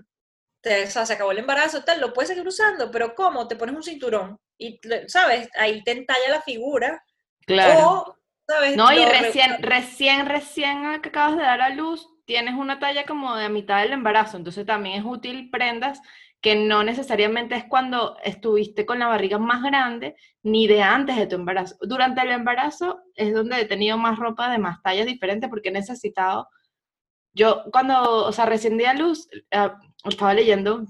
te, o sea, se acabó el embarazo, tal, lo puedes seguir usando, pero ¿cómo? Te pones un cinturón y, ¿sabes? Ahí te entalla la figura. Claro. O, ¿sabes? No, y recién, re- recién, recién que acabas de dar a luz, tienes una talla como de a mitad del embarazo, entonces también es útil prendas que no necesariamente es cuando estuviste con la barriga más grande, ni de antes de tu embarazo. Durante el embarazo es donde he tenido más ropa de más tallas diferentes porque he necesitado, yo cuando, o sea, recién di a luz, eh, estaba leyendo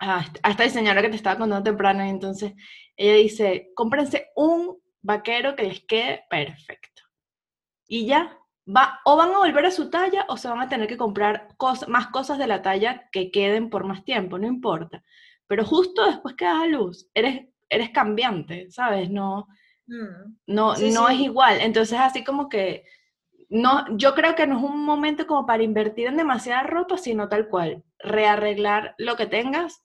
a, a esta diseñadora que te estaba contando temprano, y entonces ella dice, cómprense un vaquero que les quede perfecto. Y ya, va, o van a volver a su talla o se van a tener que comprar cos- más cosas de la talla que queden por más tiempo, no importa. Pero justo después que das a luz, eres, eres cambiante, ¿sabes? No, Mm, no, Sí, no es igual. Entonces, así como que, no, yo creo que no es un momento como para invertir en demasiada ropa, sino tal cual, rearreglar lo que tengas,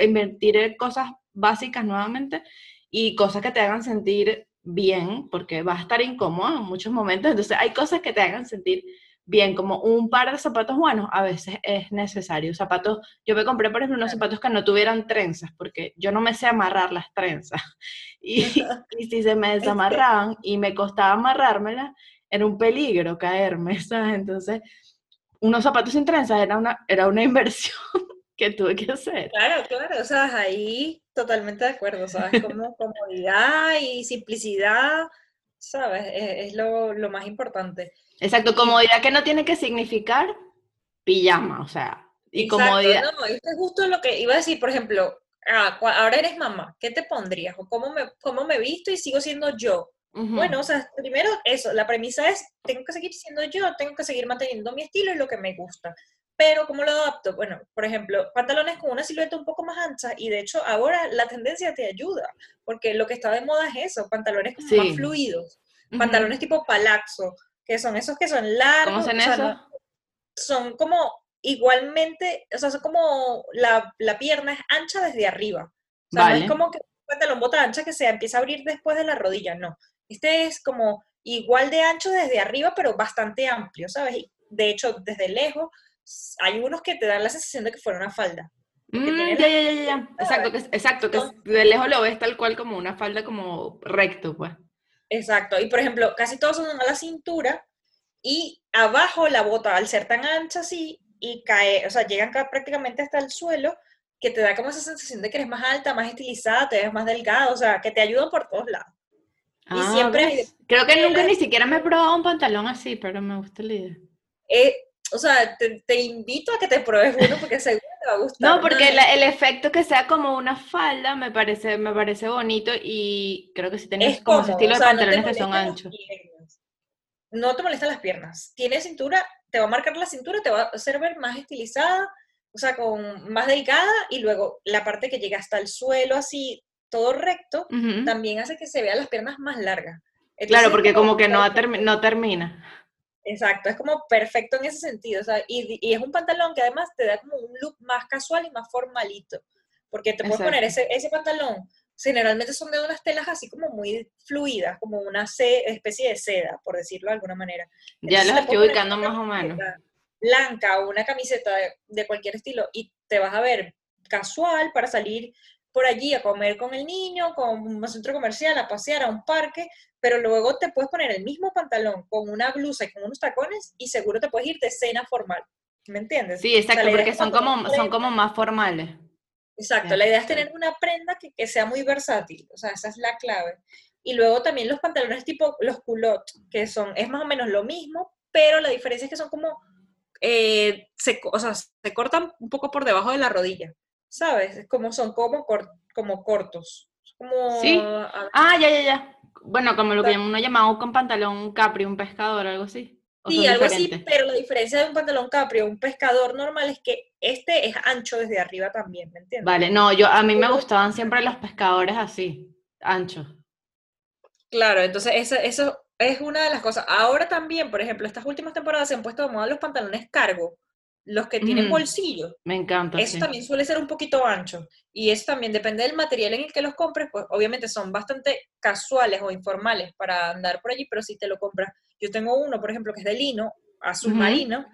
invertir en cosas básicas nuevamente y cosas que te hagan sentir bien, porque vas a estar incómodo en muchos momentos, entonces hay cosas que te hagan sentir bien, como un par de zapatos buenos, a veces es necesario. Zapatos, yo me compré, por ejemplo, unos zapatos que no tuvieran trenzas, porque yo no me sé amarrar las trenzas. [laughs] Y, [laughs] y si se me desamarraban y me costaba amarrármelas, era un peligro caerme, ¿sabes? Entonces, unos zapatos sin trenzas era una, era una [laughs] inversión que tuve que hacer. Claro, claro, o sea, ahí totalmente de acuerdo, ¿sabes? [laughs] Como comodidad y simplicidad, ¿sabes? Es, es lo, lo más importante. Exacto, comodidad que no tiene que significar pijama, o sea, y Exacto, comodidad. no, esto es justo lo que iba a decir, por ejemplo, ah, ahora eres mamá, ¿qué te pondrías? ¿O cómo me, cómo me visto y sigo siendo yo? Ujú. Bueno, o sea, primero eso, la premisa es, tengo que seguir siendo yo, tengo que seguir manteniendo mi estilo y lo que me gusta. Pero, ¿cómo lo adapto? Bueno, por ejemplo, pantalones con una silueta un poco más ancha y de hecho ahora la tendencia te ayuda, porque lo que está de moda es eso, pantalones como Sí. más fluidos, pantalones tipo palazzo, que son esos que son ¿Cómo largos, hacen o sea, son como igualmente, o sea, son como la, la pierna es ancha desde arriba. O sea, no Vale. es como que un pantalón bota ancha que se empieza a abrir después de la rodilla, no. Este es como igual de ancho desde arriba, pero bastante amplio, ¿sabes? Y de hecho, desde lejos, hay unos que te dan la sensación de que fuera una falda. Mm, ya, ya, ya, ya. Exacto, que, exacto, que de lejos lo ves tal cual como una falda como recto, pues. Exacto. Y por ejemplo, casi todos son a la cintura y abajo la bota, al ser tan ancha así, y cae, o sea, llegan ca- prácticamente hasta el suelo, que te da como esa sensación de que eres más alta, más estilizada, te ves más delgada, o sea, que te ayudan por todos lados. Y Ah, siempre hay ¿ves? Creo que nunca ni siquiera me he probado un pantalón así, pero me gusta la idea. Eh, o sea, te, te invito a que te pruebes uno porque seguro te va a gustar. No, porque la- el efecto que sea como una falda me parece, me parece bonito y creo que sí tienes es como ese estilo o de sea, no te pantalones que son molestan las anchos. piernas. No te molestan las piernas. Tiene cintura, te va a marcar la cintura, te va a hacer ver más estilizada, o sea, con más delgada, y luego la parte que llega hasta el suelo, así, todo recto, también hace que se vean las piernas más largas. Claro, Entonces, porque como que termi- no termina. Exacto, es como perfecto en ese sentido, o sea, y, y es un pantalón que además te da como un look más casual y más formalito, porque te puedes poner Exacto. ese, ese pantalón, generalmente son de unas telas así como muy fluidas, como una especie de seda, por decirlo de alguna manera. Ya Entonces, los te estoy poner ubicando más o menos. Blanca o una camiseta de, de cualquier estilo y te vas a ver casual para salir por allí a comer con el niño, con un centro comercial, a pasear a un parque, pero luego te puedes poner el mismo pantalón con una blusa y con unos tacones y seguro te puedes ir de cena formal. ¿Me entiendes? Sí, O sea, exacto, porque son como, son como más formales. Exacto, la idea es tener una prenda que, que sea muy versátil, o sea, esa es la clave. Y luego también los pantalones tipo los culottes, que son, es más o menos lo mismo, pero la diferencia es que son como, eh, se, o sea, se cortan un poco por debajo de la rodilla, ¿sabes? Es como son como, cor- como cortos. Como, Sí. Ah, ya, ya, ya. Bueno, como lo que uno llamaba con pantalón capri, un pescador, algo así. ¿O sí, algo así, pero la diferencia de un pantalón capri o un pescador normal es que este es ancho desde arriba también, ¿me entiendes? Vale, no, yo a mí me gustaban siempre los pescadores así, anchos. Claro, entonces eso, eso es una de las cosas. Ahora también, por ejemplo, estas últimas temporadas se han puesto de moda los pantalones cargo, los que tienen Ujú. bolsillo. Me encanta, Eso sí. también suele ser un poquito ancho. Y eso también depende del material en el que los compres, pues obviamente son bastante casuales o informales para andar por allí, pero si te lo compras, yo tengo uno, por ejemplo, que es de lino, azul marino,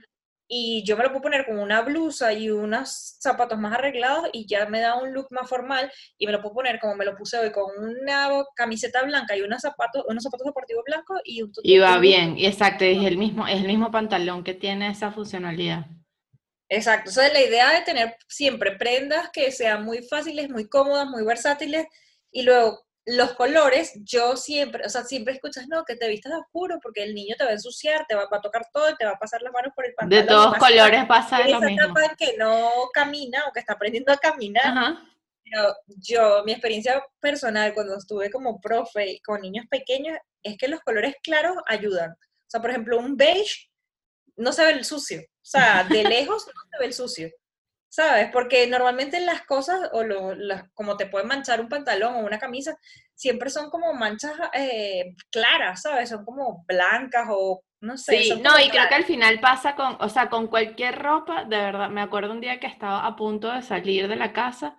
y yo me lo puedo poner con una blusa y unos zapatos más arreglados y ya me da un look más formal y me lo puedo poner como me lo puse hoy con una camiseta blanca y unos zapatos, unos zapatos deportivos blancos y un Y va bien, y exacto, es el mismo, es el mismo pantalón que tiene esa funcionalidad. Exacto, o sea, la idea de tener siempre prendas que sean muy fáciles, muy cómodas, muy versátiles y luego los colores, yo siempre, o sea, siempre escuchas, no, que te vistas de oscuro porque el niño te va a ensuciar, te va, a tocar todo y te va a pasar las manos por el pantalón. De todos colores pasa lo mismo. Esa etapa en que no camina o que está aprendiendo a caminar. Pero yo, mi experiencia personal cuando estuve como profe con niños pequeños, es que los colores claros ayudan. O sea, por ejemplo, un beige no se ve el sucio. O sea, de lejos no se ve el sucio. ¿sabes? Porque normalmente las cosas, o lo, como te puede manchar un pantalón o una camisa, siempre son como manchas eh, claras, ¿sabes? Son como blancas o no sé. Sí, no, y creo que al final pasa con, o sea, con cualquier ropa, de verdad, me acuerdo un día que estaba a punto de salir de la casa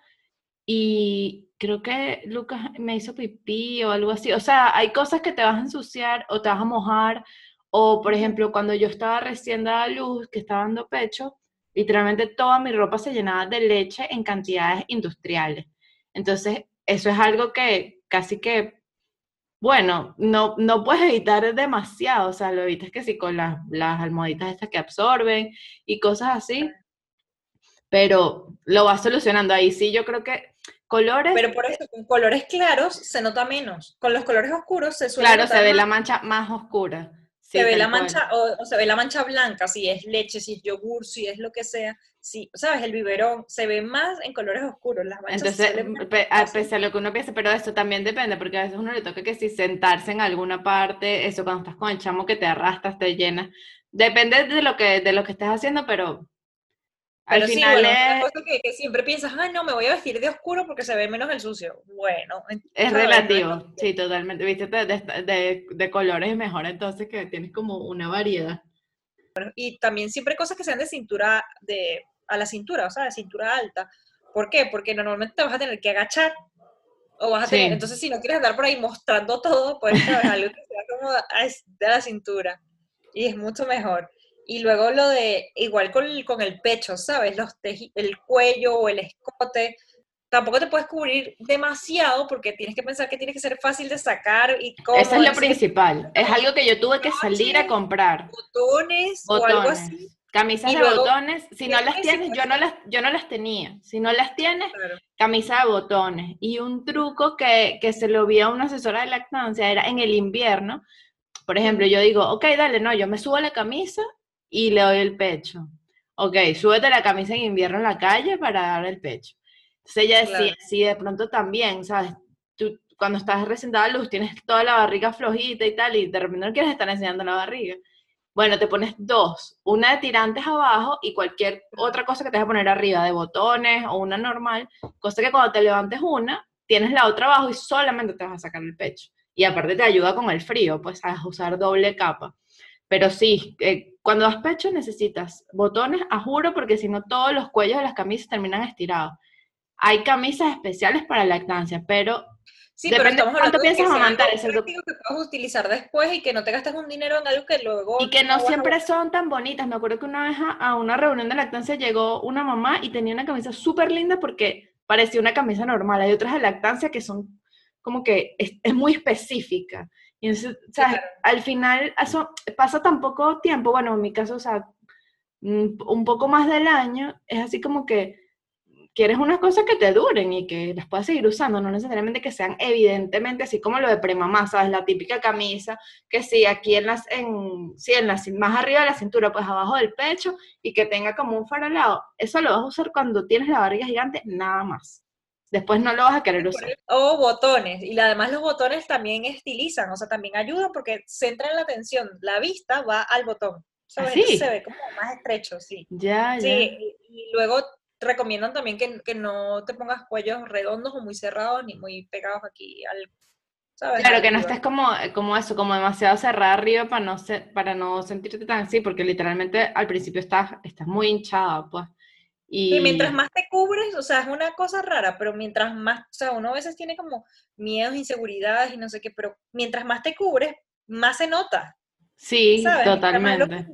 y creo que Lucas me hizo pipí o algo así. O sea, hay cosas que te vas a ensuciar o te vas a mojar. O, por ejemplo, cuando yo estaba recién dada luz, que estaba dando pecho, Literalmente toda mi ropa se llenaba de leche en cantidades industriales. Entonces, eso es algo que casi que, bueno, no, no puedes evitar demasiado, o sea, lo evitas que sí con las, las almohaditas estas que absorben y cosas así, pero lo vas solucionando ahí. Sí, yo creo que colores... Pero por eso, con colores claros se nota menos, con los colores oscuros se suele Claro, se ve la mancha más oscura se ve la mancha, o, se ve la mancha blanca, si es leche, si es yogur, si es lo que sea, si, ¿sabes? El biberón se ve más en colores oscuros, las manchas Entonces, a pesar de lo que uno piensa, pero esto también depende, porque a veces uno le toca que si sentarse en alguna parte, eso cuando estás con el chamo que te arrastras, te llena, depende de lo que, de lo que estés haciendo, pero al final es... cosa que, siempre piensas, ay, no, me voy a vestir de oscuro porque se ve menos el sucio. Bueno. Es relativo, sí, totalmente. Viste, de, de, colores es mejor entonces que tienes como una variedad. y también siempre cosas que sean de cintura, de, a la cintura, o sea, de cintura alta. ¿Por qué? Porque normalmente te vas a tener que agachar o vas a tener, entonces si no quieres andar por ahí mostrando todo, pues algo que sea como de la cintura. Y es mucho mejor. Y luego lo de, igual con con el pecho, ¿sabes? Los el cuello o el escote. Tampoco te puedes cubrir demasiado porque tienes que pensar que tiene que ser fácil de sacar y cómo. Eso es lo principal. Es algo que yo tuve que salir a comprar. Botones, o algo así. Camisas de botones, si no las tienes, yo no las, yo no las tenía. Si no las tienes, camisa de botones. Y un truco que, que se lo vi a una asesora de lactancia era en el invierno. Por ejemplo, yo digo, ok, dale, no, yo me subo la camisa y le doy el pecho. Ok, súbete la camisa en invierno en la calle para dar el pecho. Entonces ella decía, si de pronto también, ¿sabes? Tú cuando estás recién dada luz tienes toda la barriga flojita y tal, y de repente no quieres estar enseñando la barriga. Bueno, te pones dos, una de tirantes abajo y cualquier otra cosa que te vas a poner arriba, de botones o una normal, cosa que cuando te levantes una, tienes la otra abajo y solamente te vas a sacar el pecho. Y aparte te ayuda con el frío, pues a usar doble capa. Pero sí, eh, cuando das pecho necesitas botones, a juro, porque si no todos los cuellos de las camisas terminan estirados. Hay camisas especiales para lactancia, pero Sí, Depende pero cuánto piensas aguantar ese que puedes utilizar después y que no te gastes un dinero en algo que luego... Y que no, siempre son tan bonitas. Me acuerdo que una vez a, una reunión de lactancia llegó una mamá y tenía una camisa súper linda porque parecía una camisa normal. Hay otras de lactancia que son como que es, es muy específica. Y entonces, o sea, al final eso pasa tan poco tiempo, bueno, en mi caso, o sea, un poco más del año, es así como que quieres unas cosas que te duren y que las puedas seguir usando, no necesariamente que sean evidentemente así como lo de premamá, ¿sabes? La típica camisa que sí, aquí en las, en, sí, en las, más arriba de la cintura, pues abajo del pecho y que tenga como un farolado, eso lo vas a usar cuando tienes la barriga gigante, nada más. Después no lo vas a querer usar. O botones. Y además los botones también estilizan, o sea, también ayudan porque centran la atención. La vista va al botón. ¿Ah, se ve como más estrecho, sí. Ya, sí, Y, luego recomiendan también que, que, no te pongas cuellos redondos o muy cerrados ni muy pegados aquí al... ¿sabes? Claro, que no estés como, como eso, como demasiado cerrada arriba para no, para no sentirte tan así, porque literalmente al principio estás, estás muy hinchada, pues. Y... mientras más te cubres, o sea, es una cosa rara, pero mientras más, o sea, uno a veces tiene como miedos, inseguridades y no sé qué, pero mientras más te cubres, más se nota. Sí, totalmente. Más,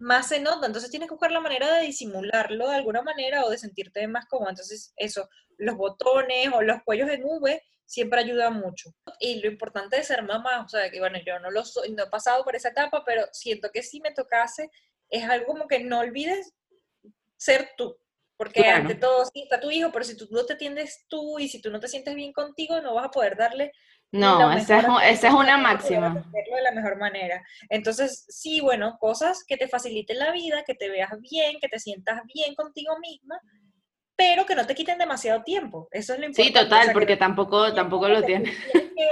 más se nota. Entonces tienes que buscar la manera de disimularlo de alguna manera o de sentirte más cómodo. Entonces, eso, los botones o los cuellos en V siempre ayuda mucho. Y lo importante de ser mamá, o sea, que bueno, yo no lo soy, no he pasado por esa etapa, pero siento que si me tocase, es algo como que no olvides ser tú. Porque ante todo, sí está tu hijo, pero si tú no te atiendes tú y si tú no te sientes bien contigo, no vas a poder darle no, esa es, es, una máxima. de la mejor manera. Entonces, sí, bueno, cosas que te faciliten la vida, que te veas bien, que te sientas bien contigo misma, pero que no te quiten demasiado tiempo. Eso es lo importante. Sí, total, porque tampoco, tampoco lo tienes. Tienes que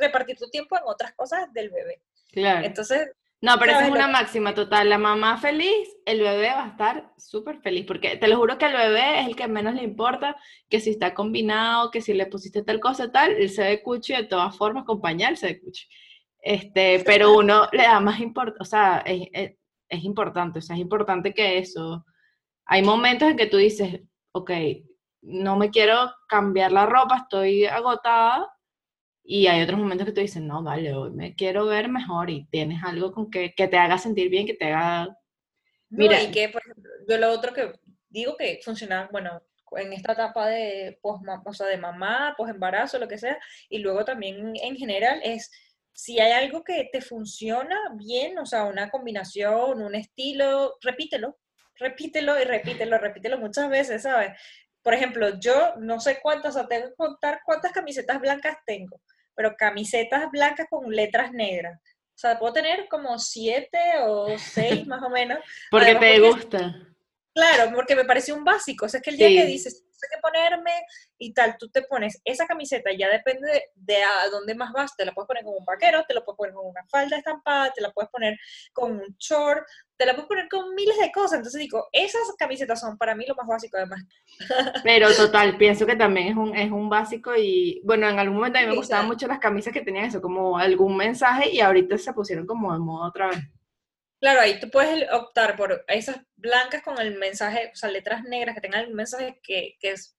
repartir tu tiempo en otras cosas del bebé. Claro. Entonces, no, pero esa es una máxima total. La mamá feliz, el bebé va a estar súper feliz, porque te lo juro que al bebé es el que menos le importa que si está combinado, que si le pusiste tal cosa, tal, él se ve cuchi de todas formas, acompañarse de cuchi. Este, pero uno le da más importancia, o sea, es, es, es, importante, o sea, es importante que eso. Hay momentos en que tú dices, ok, no me quiero cambiar la ropa, estoy agotada, y hay otros momentos que tú dices, no, vale, hoy me quiero ver mejor y tienes algo con que, que te haga sentir bien, que te haga... Mira, y que, por ejemplo, yo lo otro que digo que funciona, bueno, en esta etapa de, post, o sea, de mamá, post embarazo, lo que sea, y luego también en general es si hay algo que te funciona bien, o sea, una combinación, un estilo, repítelo, repítelo y repítelo, [laughs] repítelo muchas veces, ¿sabes? Por ejemplo, yo no sé cuántas, o sea, tengo que contar cuántas camisetas blancas tengo pero camisetas blancas con letras negras. O sea, puedo tener como siete o seis [laughs] más o menos. Porque te gusta. Claro, porque me parece un básico. O sea, es que el día que dices, sé que ponerme y tal, tú te pones esa camiseta, ya depende de, a dónde más vas, te la puedes poner con un vaquero, te la puedes poner con una falda estampada, te la puedes poner con un short, te la puedes poner con miles de cosas. Entonces digo, esas camisetas son para mí lo más básico además. [laughs] Pero total, pienso que también es un, es un básico y bueno, en algún momento a mí me gustaban mucho las camisas que tenían eso, como algún mensaje y ahorita se pusieron como de moda otra vez. Claro, ahí tú puedes optar por esas blancas con el mensaje, o sea, letras negras que tengan el mensaje que, que es,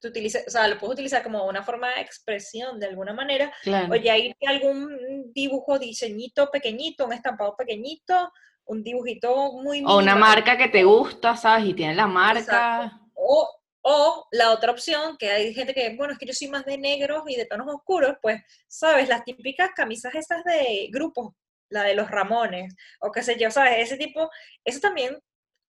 tú utilices, o sea, lo puedes utilizar como una forma de expresión de alguna manera, o ya ir algún dibujo, diseñito pequeñito, un estampado pequeñito, un dibujito muy... O una marca que te gusta, ¿sabes? Y tiene la marca. O, o la otra opción, que hay gente que, bueno, es que yo soy más de negros y de tonos oscuros, pues, ¿sabes? Las típicas camisas esas de grupos la de los Ramones, o qué sé yo, ¿sabes? Ese tipo, eso también,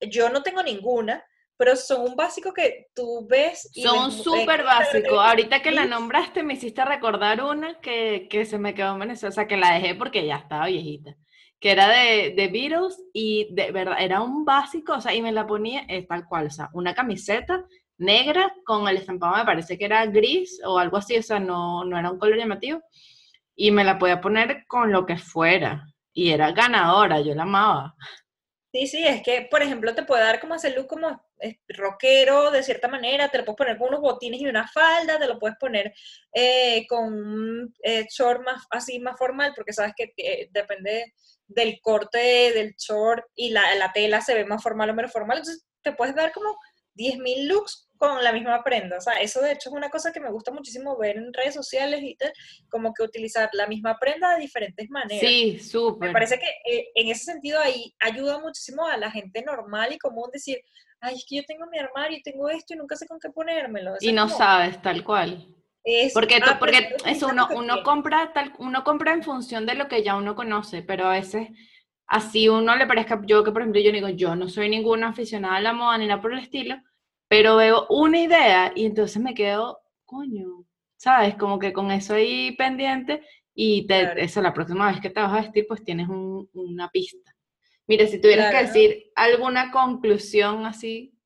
yo no tengo ninguna, pero son un básico que tú ves. Y son súper básicos. Ahorita que la nombraste me hiciste recordar una que, que se me quedó en Venezuela, o sea, que la dejé porque ya estaba viejita, que era de, de Beatles y de verdad, era un básico, o sea, y me la ponía es tal cual, o sea, una camiseta negra con el estampado, me parece que era gris o algo así, o sea, no, no era un color llamativo, y me la podía poner con lo que fuera y era ganadora, yo la amaba. Sí, sí, es que, por ejemplo, te puede dar como ese look como rockero de cierta manera, te lo puedes poner con unos botines y una falda, te lo puedes poner eh, con un eh, short más, así más formal, porque sabes que depende del corte del short y la, la, tela se ve más formal o menos formal, entonces te puedes dar como 10.000 looks con la misma prenda. O sea, eso de hecho es una cosa que me gusta muchísimo ver en redes sociales y tal, como que utilizar la misma prenda de diferentes maneras. Sí, súper. Me parece que eh, en ese sentido ahí ayuda muchísimo a la gente normal y común decir, ay, es que yo tengo mi armario y tengo esto y nunca sé con qué ponérmelo. y no sabes, tal cual. Es, porque ah, porque eso uno, uno compra tal, uno compra en función de lo que ya uno conoce, pero a veces así uno le parezca, yo que por ejemplo yo digo, yo no soy ninguna aficionada a la moda ni nada por el estilo, pero veo una idea y entonces me quedo, coño, ¿sabes? Como que con eso ahí pendiente y te, eso la próxima vez que te vas a vestir, pues tienes una pista. Mire, si tuvieras que decir alguna conclusión así.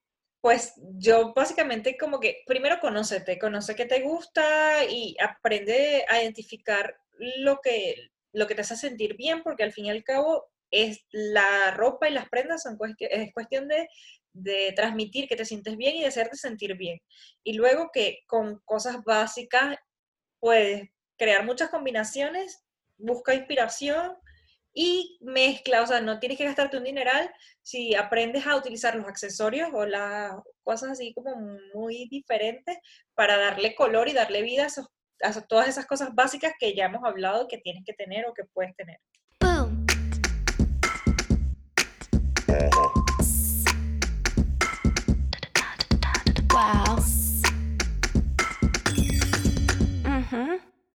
Pues yo básicamente como que primero conócete, conoce qué te gusta y aprende a identificar lo que, lo que te hace sentir bien, porque al fin y al cabo es la ropa y las prendas son es cuestión de de transmitir que te sientes bien y de hacerte sentir bien. Y luego que con cosas básicas puedes crear muchas combinaciones, busca inspiración y mezcla, o sea, no tienes que gastarte un dineral si aprendes a utilizar los accesorios o las cosas así como muy diferentes para darle color y darle vida a, todas esas cosas básicas que ya hemos hablado que tienes que tener o que puedes tener. Boom. Wow. Mm-hmm.